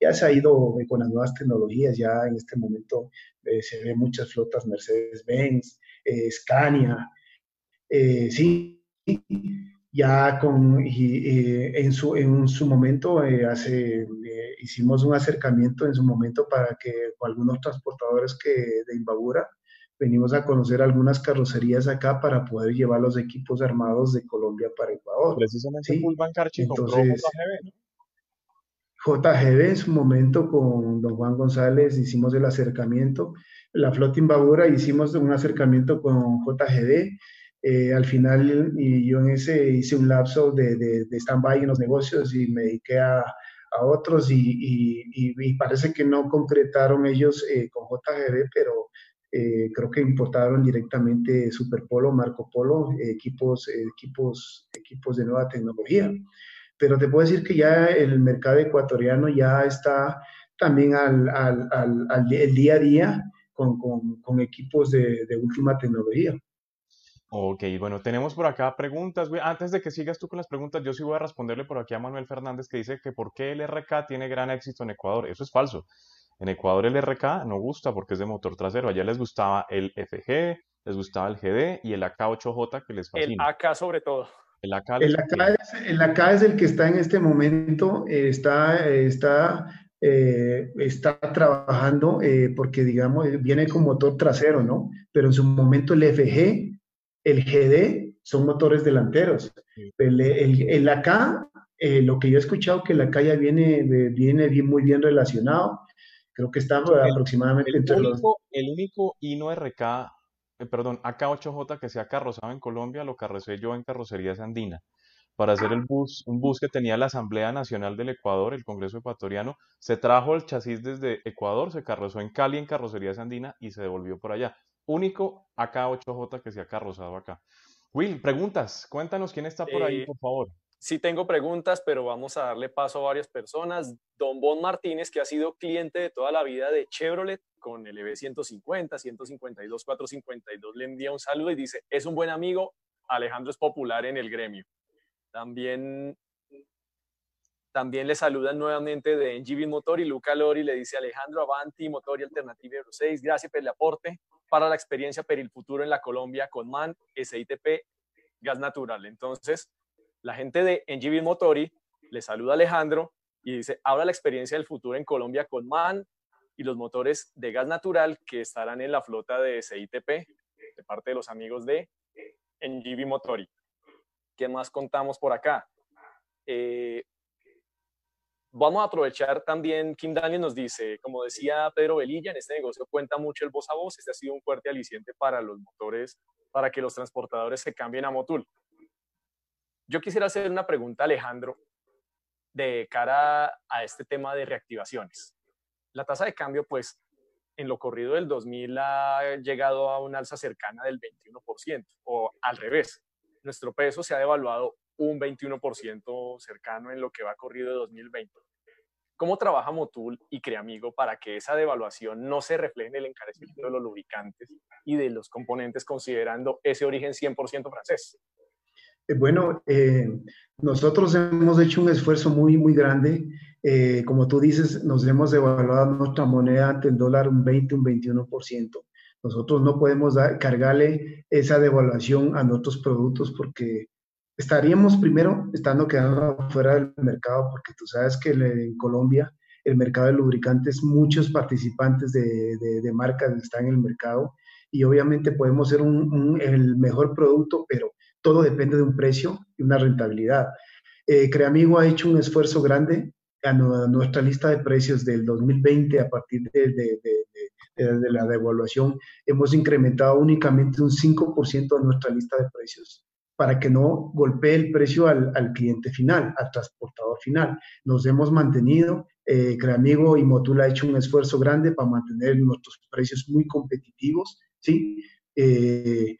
ya se ha ido con las nuevas tecnologías, ya en este momento eh, se ve muchas flotas Mercedes-Benz, eh, Scania, eh, sí, ya con, en, su, en su momento hace, hicimos un acercamiento en su momento para que con algunos transportadores que de Imbabura venimos a conocer algunas carrocerías acá para poder llevar los equipos armados de Colombia para Ecuador. Precisamente ¿sí? Entonces, JGB en su momento con don Juan González hicimos el acercamiento, la flota Imbabura hicimos un acercamiento con JGB, eh, al final y yo en ese hice un lapso de, de, de stand-by en los negocios y me dediqué a, a otros y, y, y, parece que no concretaron ellos eh, con JGB, pero eh, creo que importaron directamente Superpolo, Marco Polo, equipos, equipos, equipos de nueva tecnología pero te puedo decir que ya el mercado ecuatoriano ya está también al, al, al, el día a día con, con, con equipos de, de, última tecnología. Ok, bueno, tenemos por acá preguntas. Antes de que sigas tú con las preguntas, yo sí voy a responderle por aquí a Manuel Fernández que dice que por qué el RK tiene gran éxito en Ecuador. Eso es falso. En Ecuador el RK no gusta porque es de motor trasero. Allá les gustaba el FG, les gustaba el GD y el AK8J que les fascina. El AK sobre todo. El AK, es, el que está en este momento, eh, está, está, eh, está trabajando eh, porque, digamos, viene con motor trasero, ¿no? Pero en su momento el FG, el GD son motores delanteros. El, el, AK, lo que yo he escuchado que el AK ya viene, viene bien, muy bien relacionado. Creo que está aproximadamente entre los... El único INO RK eh, perdón, AK8J que se ha carrozado en Colombia, lo carrocé yo en Carrocerías Andina para hacer el bus, un bus que tenía la Asamblea Nacional del Ecuador, el Congreso Ecuatoriano, se trajo el chasis desde Ecuador, se carrozó en Cali en Carrocerías Andina y se devolvió por allá. Único AK8J que se ha carrozado acá. Will, preguntas, cuéntanos quién está por ahí, eh, por favor. Sí tengo preguntas, pero vamos a darle paso a varias personas. Don Bon Martínez, que ha sido cliente de toda la vida de Chevrolet con el EV150, 152, 452, le envía un saludo y dice, es un buen amigo, Alejandro es popular en el gremio. También, También le saludan nuevamente de NGV Motor y Luca Lori le dice Alejandro Avanti, Motor y Alternativa Euro 6. Gracias por el aporte para la experiencia per el futuro en la Colombia con MAN, SITP, gas natural. Entonces, la gente de NGV Motori le saluda a Alejandro y dice, habla la experiencia del futuro en Colombia con MAN y los motores de gas natural que estarán en la flota de CITP, de parte de los amigos de NGV Motori. ¿Qué más contamos por acá? Eh, vamos a aprovechar también, Kim Daniel nos dice, como decía Pedro Velilla, en este negocio cuenta mucho el voz a voz, este ha sido un fuerte aliciente para los motores, para que los transportadores se cambien a Motul. Yo quisiera hacer una pregunta, Alejandro, de cara a este tema de reactivaciones. La tasa de cambio, pues, en lo corrido del 2000 ha llegado a una alza cercana del 21%, o al revés. Nuestro peso se ha devaluado un 21% cercano en lo que va corrido de 2020. ¿Cómo trabaja Motul y Creamigo para que esa devaluación no se refleje en el encarecimiento de los lubricantes y de los componentes considerando ese origen 100% francés? Eh, bueno, eh, nosotros hemos hecho un esfuerzo muy, muy grande. Eh, como tú dices, nos hemos devaluado nuestra moneda ante el dólar un 20, un 21%. Nosotros no podemos cargarle esa devaluación a nuestros productos porque estaríamos primero estando quedando fuera del mercado, porque tú sabes que en Colombia el mercado de lubricantes, muchos participantes de, de, marcas están en el mercado y obviamente podemos ser un, el mejor producto, pero todo depende de un precio y una rentabilidad. Eh, Creamigo ha hecho un esfuerzo grande a nuestra lista de precios del 2020 a partir de, de la devaluación. Hemos incrementado únicamente un 5% de nuestra lista de precios para que no golpee el precio al, cliente final, al transportador final. Nos hemos mantenido, eh, Creamigo y Motul ha hecho un esfuerzo grande para mantener nuestros precios muy competitivos, ¿sí? Eh,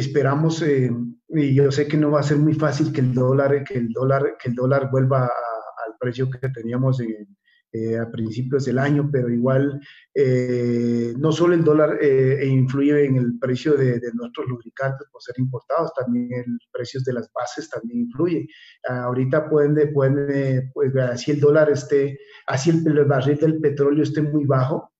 esperamos, eh, y yo sé que no va a ser muy fácil que el dólar, que el dólar, que el dólar vuelva al precio que teníamos en, eh, a principios del año, pero igual eh, no solo el dólar eh, e influye en el precio de, nuestros lubricantes por ser importados, también el precio de las bases también influye. ahorita pueden, pueden pues, así el dólar esté, así el, el barril del petróleo esté muy bajo,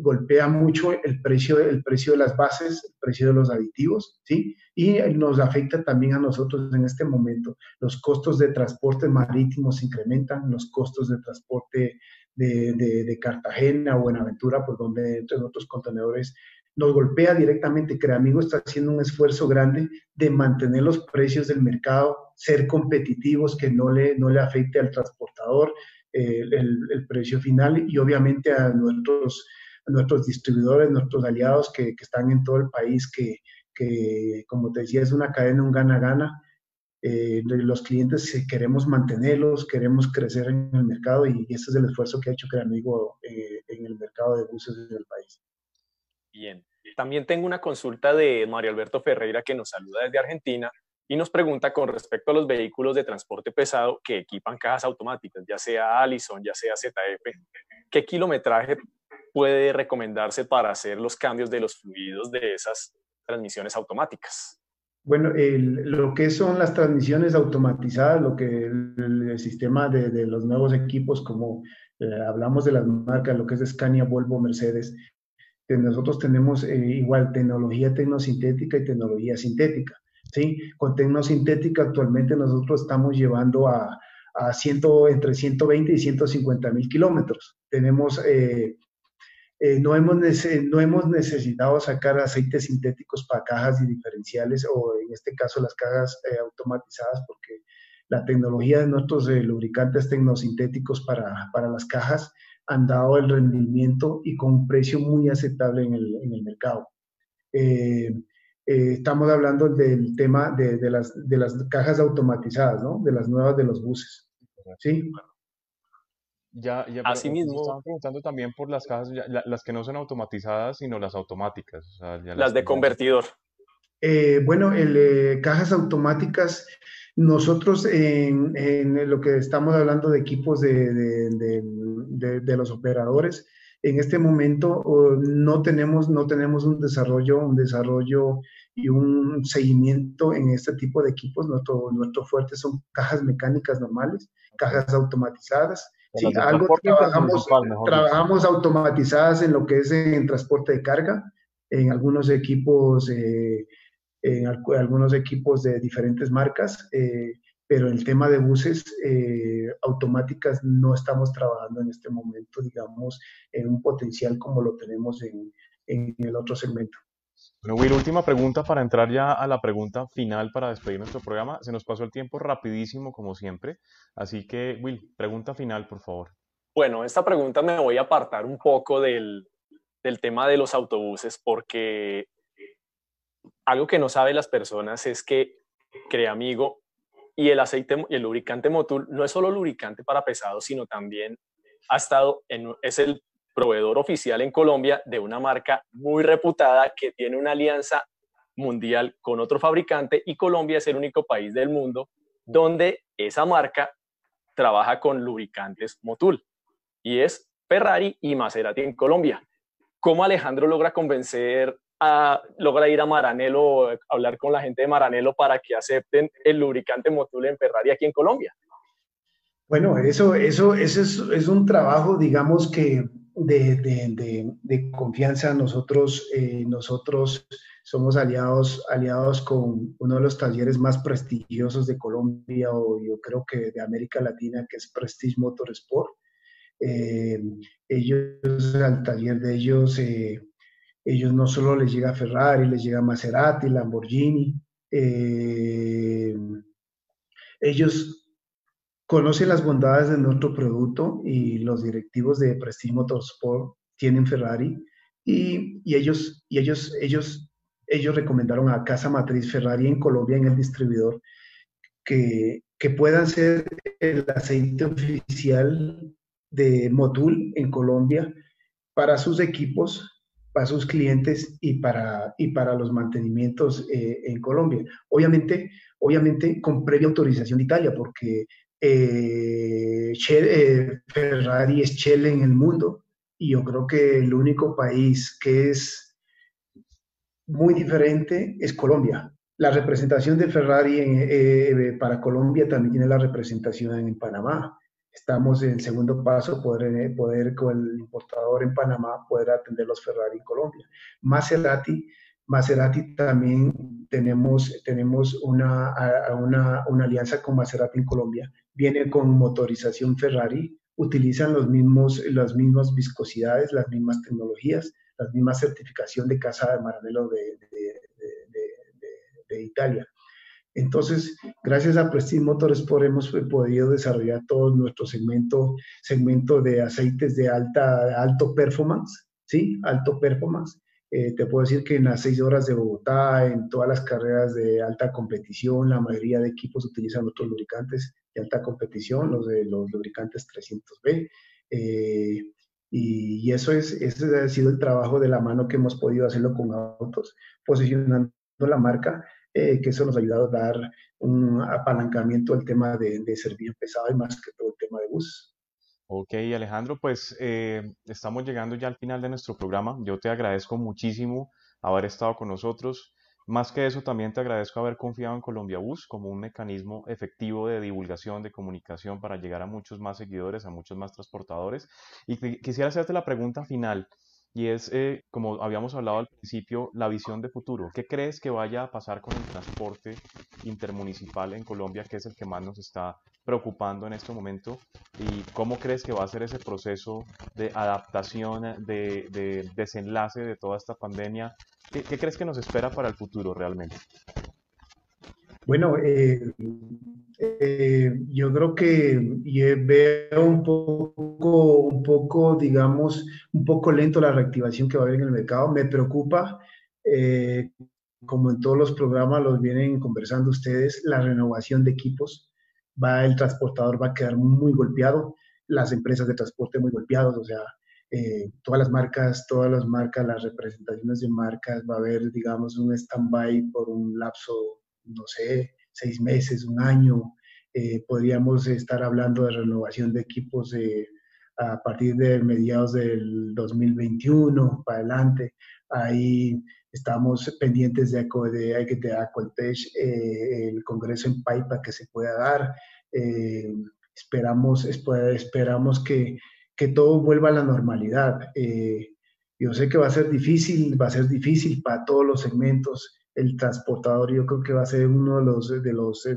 golpea mucho el precio, el precio de las bases, el precio de los aditivos, ¿sí? Y nos afecta también a nosotros en este momento. Los costos de transporte marítimo se incrementan, los costos de transporte de, Cartagena o Buenaventura, por donde entre otros contenedores nos golpea directamente. Creamigo está haciendo un esfuerzo grande de mantener los precios del mercado, ser competitivos, que no le, no le afecte al transportador, el, precio final y obviamente a nuestros, nuestros distribuidores, nuestros aliados que, que, están en todo el país, que, que como te decía es una cadena, un gana-gana. Eh, los clientes queremos mantenerlos, queremos crecer en el mercado y ese es el esfuerzo que ha hecho Creamigo eh, en el mercado de buses del país. Bien, también tengo una consulta de Mario Alberto Ferreira que nos saluda desde Argentina y nos pregunta con respecto a los vehículos de transporte pesado que equipan cajas automáticas, ya sea Allison, ya sea ZF, ¿qué kilometraje puede recomendarse para hacer los cambios de los fluidos de esas transmisiones automáticas? Bueno, lo que son las transmisiones automatizadas, lo que el, sistema de, los nuevos equipos, como eh, hablamos de las marcas, lo que es Scania, Volvo, Mercedes, nosotros tenemos eh, igual tecnología tecnosintética y tecnología sintética. Con tecnosintética actualmente nosotros estamos llevando a, entre 120 y 150 mil kilómetros. Tenemos, eh, eh, no, hemos no hemos necesitado sacar aceites sintéticos para cajas y diferenciales o en este caso las cajas eh, automatizadas porque la tecnología de nuestros lubricantes tecnosintéticos para, para, las cajas han dado el rendimiento y con un precio muy aceptable en el, en el mercado. Estamos hablando del tema de, de, las, de las cajas automatizadas, ¿no? De las nuevas de los buses. ¿Sí? Ya, ya Así mismo. Estaban preguntando también por las cajas, las que no son automatizadas, sino las automáticas. O sea, las, de convertidor. Eh, bueno, el, eh, cajas automáticas, nosotros en, en, lo que estamos hablando de equipos de, de, de los operadores, en este momento no tenemos, no tenemos un desarrollo, un desarrollo y un seguimiento en este tipo de equipos. Nuestro, nuestro fuerte son cajas mecánicas normales, cajas automatizadas. Sí, algo trabajamos, trabajamos automatizadas en lo que es en transporte de carga, en algunos equipos, eh, en algunos equipos de diferentes marcas. Eh, pero el tema de buses eh, automáticas no estamos trabajando en este momento, digamos, en un potencial como lo tenemos en, en el otro segmento. Bueno, Will, última pregunta para entrar ya a la pregunta final para despedir nuestro programa. Se nos pasó el tiempo rapidísimo, como siempre. Así que, Will, pregunta final, por favor. Bueno, esta pregunta me voy a apartar un poco del, del tema de los autobuses porque algo que no saben las personas es que, crea amigo, y el aceite y el lubricante Motul no es solo lubricante para pesados, sino también ha estado en, es el proveedor oficial en Colombia de una marca muy reputada que tiene una alianza mundial con otro fabricante y Colombia es el único país del mundo donde esa marca trabaja con lubricantes Motul y es Ferrari y Maserati en Colombia. ¿Cómo Alejandro logra convencer logra ir a Maranelo, hablar con la gente de Maranelo para que acepten el lubricante Motul en Ferrari aquí en Colombia. Bueno, eso, eso, eso es, un trabajo, digamos que de, confianza. Nosotros, eh, nosotros somos aliados, aliados con uno de los talleres más prestigiosos de Colombia o yo creo que de América Latina, que es Prestige Motorsport. Eh, ellos, al taller de ellos, eh, ellos no solo les llega Ferrari, les llega Maserati, Lamborghini. Eh, ellos conocen las bondades de nuestro producto y los directivos de Prestige Motorsport tienen Ferrari y, ellos, y ellos, ellos, ellos recomendaron a Casa Matriz Ferrari en Colombia, en el distribuidor, que, que puedan ser el aceite oficial de Motul en Colombia para sus equipos para sus clientes y para, y para los mantenimientos eh, en Colombia. Obviamente, obviamente con previa autorización de Italia, porque eh, eh, Ferrari es Shell en el mundo y yo creo que el único país que es muy diferente es Colombia. La representación de Ferrari para Colombia también tiene la representación en Panamá estamos en segundo paso, poder, eh, poder con el importador en Panamá poder atender los Ferrari en Colombia. Maserati, Maserati también tenemos, tenemos una, una, una, alianza con Maserati en Colombia. Viene con motorización Ferrari, utilizan los mismos, las mismas viscosidades, las mismas tecnologías, la misma certificación de casa de Maranello de, de, de Italia. Entonces, gracias a Prestige Motorsport hemos podido desarrollar todo nuestro segmento, segmento de aceites de alta, alto performance, ¿sí? Alto performance. Eh, te puedo decir que en las seis horas de Bogotá, en todas las carreras de alta competición, la mayoría de equipos utilizan nuestros lubricantes de alta competición, los de los lubricantes 300B. Eh, y, y, eso es, ese ha sido el trabajo de la mano que hemos podido hacerlo con autos, posicionando la marca eh, que eso nos ha ayudado a dar un apalancamiento al tema de, servicio pesado y más que todo el tema de bus. Ok, Alejandro, pues eh, estamos llegando ya al final de nuestro programa. Yo te agradezco muchísimo haber estado con nosotros. Más que eso, también te agradezco haber confiado en Colombia Bus como un mecanismo efectivo de divulgación, de comunicación para llegar a muchos más seguidores, a muchos más transportadores. Y quisiera hacerte la pregunta final y es, eh, como habíamos hablado al principio, la visión de futuro. ¿Qué crees que vaya a pasar con el transporte intermunicipal en Colombia, que es el que más nos está preocupando en este momento? ¿Y cómo crees que va a ser ese proceso de adaptación, de, desenlace de toda esta pandemia? ¿Qué, crees que nos espera para el futuro realmente? Bueno, eh, eh, yo creo que veo un poco, un poco, digamos, un poco lento la reactivación que va a haber en el mercado. Me preocupa, eh, como en todos los programas los vienen conversando ustedes, la renovación de equipos. Va, el transportador va a quedar muy golpeado, las empresas de transporte muy golpeados, o sea, eh, todas las marcas, todas las marcas, las representaciones de marcas, va a haber, digamos, un stand-by por un lapso, no sé, seis meses, un año. Eh, podríamos estar hablando de renovación de equipos a partir de mediados del 2021 para adelante. Hay estamos pendientes de, de, de Acoltech, eh, el congreso en Paipa que se pueda dar. Eh, esperamos, esperamos que, que, todo vuelva a la normalidad. yo sé que va a ser difícil, va a ser difícil para todos los segmentos. El transportador yo creo que va a ser uno de los, de los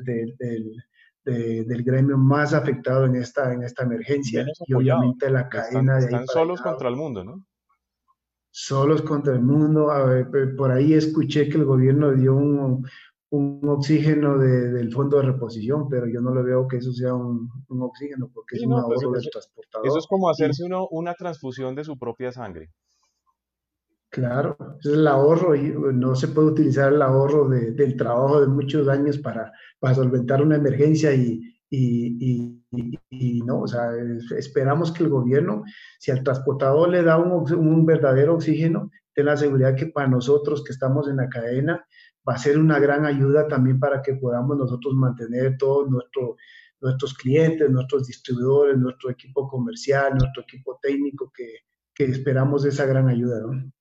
del gremio más afectado en esta, en esta emergencia. Y obviamente la cadena están, de Están solos contra el mundo, ¿no? Solos contra el mundo. por ahí escuché que el gobierno dio un, un oxígeno del fondo de reposición, pero yo no le veo que eso sea un, un oxígeno, porque es un pues, ahorro del transportador. Eso es como hacerse uno una transfusión de su propia sangre. Claro, es el ahorro y no se puede utilizar el ahorro del trabajo de muchos años para, solventar una emergencia y, no, o sea, esperamos que el gobierno, si al transportador le da un, verdadero oxígeno, tenga la seguridad que para nosotros que estamos en la cadena va a ser una gran ayuda también para que podamos nosotros mantener todos nuestro, nuestros clientes, nuestros distribuidores, nuestro equipo comercial, nuestro equipo técnico, que, que esperamos esa gran ayuda. ¿no?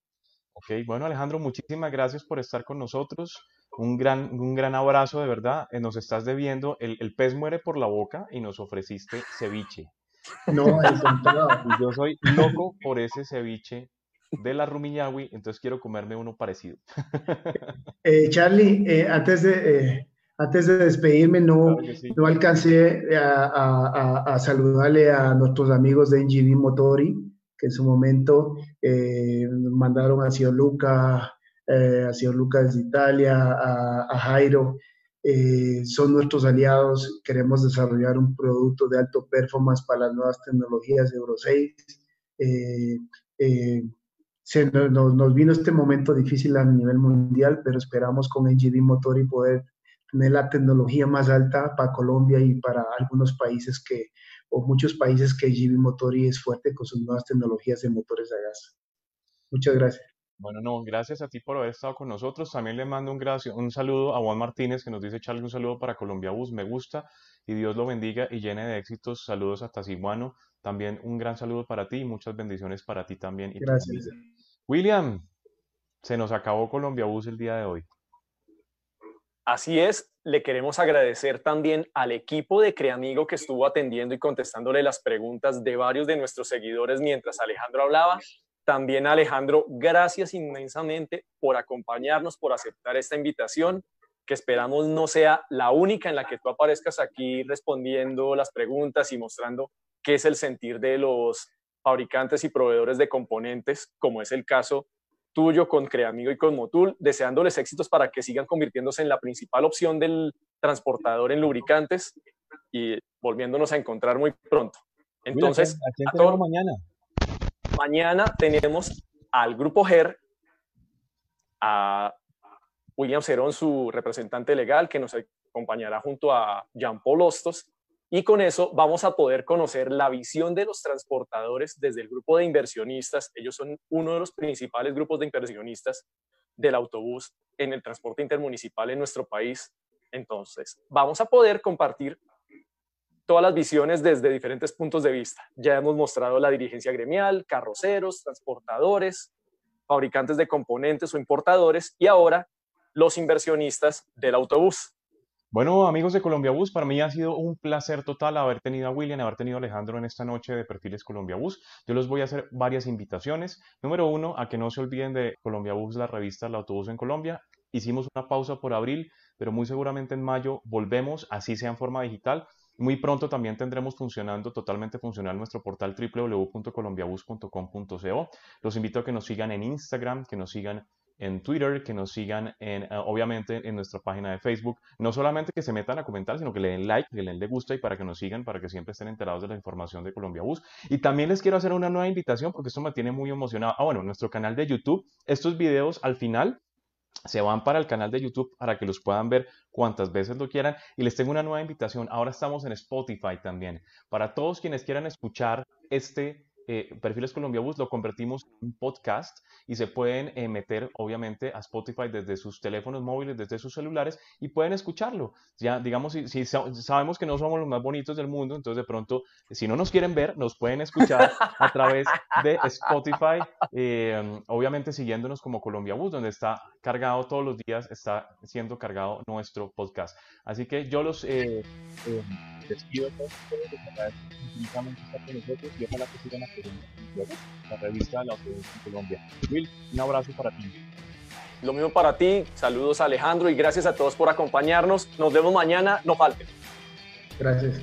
Ok, bueno Alejandro, muchísimas gracias por estar con nosotros. Un gran, un gran abrazo, de verdad. Eh, nos estás debiendo. El, el pez muere por la boca y nos ofreciste ceviche. No, Yo soy loco por ese ceviche de la Rumiñahui, entonces quiero comerme uno parecido. Eh, Charlie, eh, antes, de, antes de despedirme, no, no alcancé a, a, a, saludarle a nuestros amigos de NGV Motori que en su momento mandaron a Sio Luca, eh, a Sio Lucas de Italia, a, Jairo. Eh, son nuestros aliados, queremos desarrollar un producto de alto performance para las nuevas tecnologías Euro 6. Se, nos, vino este momento difícil a nivel mundial, pero esperamos con NGD Motor y poder tener la tecnología más alta para Colombia y para algunos países que, o muchos países que GV Motori es fuerte con sus nuevas tecnologías de motores a gas. Muchas gracias. Bueno, no, gracias a ti por haber estado con nosotros. También le mando un, gracias, un saludo a Juan Martínez que nos dice, Charlie, un saludo para Colombia Bus, me gusta y Dios lo bendiga y llene de éxitos. Saludos a Tasimuano. También un gran saludo para ti y muchas bendiciones para ti también. Y gracias. William, se nos acabó Colombia Bus el día de hoy. Así es, le queremos agradecer también al equipo de Creamigo que estuvo atendiendo y contestándole las preguntas de varios de nuestros seguidores mientras Alejandro hablaba. También Alejandro, gracias inmensamente por acompañarnos, por aceptar esta invitación, que esperamos no sea la única en la que tú aparezcas aquí respondiendo las preguntas y mostrando qué es el sentir de los fabricantes y proveedores de componentes, como es el caso tuyo con Creamigo y con Motul, deseándoles éxitos para que sigan convirtiéndose en la principal opción del transportador en lubricantes y volviéndonos a encontrar muy pronto. Entonces, ¿a mañana? Mañana tenemos al grupo GER, a William Cerón, su representante legal, que nos acompañará junto a Jean Paul Hostos, y con eso vamos a poder conocer la visión de los transportadores desde el grupo de inversionistas. Ellos son uno de los principales grupos de inversionistas del autobús en el transporte intermunicipal en nuestro país. Entonces, vamos a poder compartir todas las visiones desde diferentes puntos de vista. Ya hemos mostrado la dirigencia gremial, carroceros, transportadores, fabricantes de componentes o importadores y ahora los inversionistas del autobús. Bueno, amigos de Colombia Bus, para mí ha sido un placer total haber tenido a William, haber tenido a Alejandro en esta noche de Perfiles Colombia Bus. Yo les voy a hacer varias invitaciones. Número uno, a que no se olviden de Colombia Bus, la revista El Autobús en Colombia. Hicimos una pausa por abril, pero muy seguramente en mayo volvemos, así sea en forma digital. Muy pronto también tendremos funcionando, totalmente funcional, nuestro portal www.colombiabus.com.co. Los invito a que nos sigan en Instagram, que nos sigan en Twitter, que nos sigan en, eh, obviamente en nuestra página de Facebook. No solamente que se metan a comentar, sino que le den like, que le den le gusta y para que nos sigan, para que siempre estén enterados de la información de Colombia Bus. Y también les quiero hacer una nueva invitación porque esto me tiene muy emocionado. Ah, bueno, nuestro canal de YouTube, estos videos al final se van para el canal de YouTube para que los puedan ver cuantas veces lo quieran. Y les tengo una nueva invitación. Ahora estamos en Spotify también. Para todos quienes quieran escuchar este eh, Perfiles Colombia Bus lo convertimos en podcast y se pueden eh, meter obviamente a Spotify desde sus teléfonos móviles, desde sus celulares y pueden escucharlo. Ya digamos, si, si sabemos que no somos los más bonitos del mundo, entonces de pronto, si no nos quieren ver, nos pueden escuchar a través de Spotify, eh, obviamente siguiéndonos como Colombia Bus, donde está cargado todos los días, está siendo cargado nuestro podcast. Así que yo los despido a todos ustedes, les agradezco infinitamente estar con nosotros y ojalá que sigan apoyando la revista de la Autoridad en Colombia. Will, un abrazo para ti. Lo mismo para ti, saludos Alejandro y gracias a todos por acompañarnos. Nos vemos mañana, no falten. Gracias.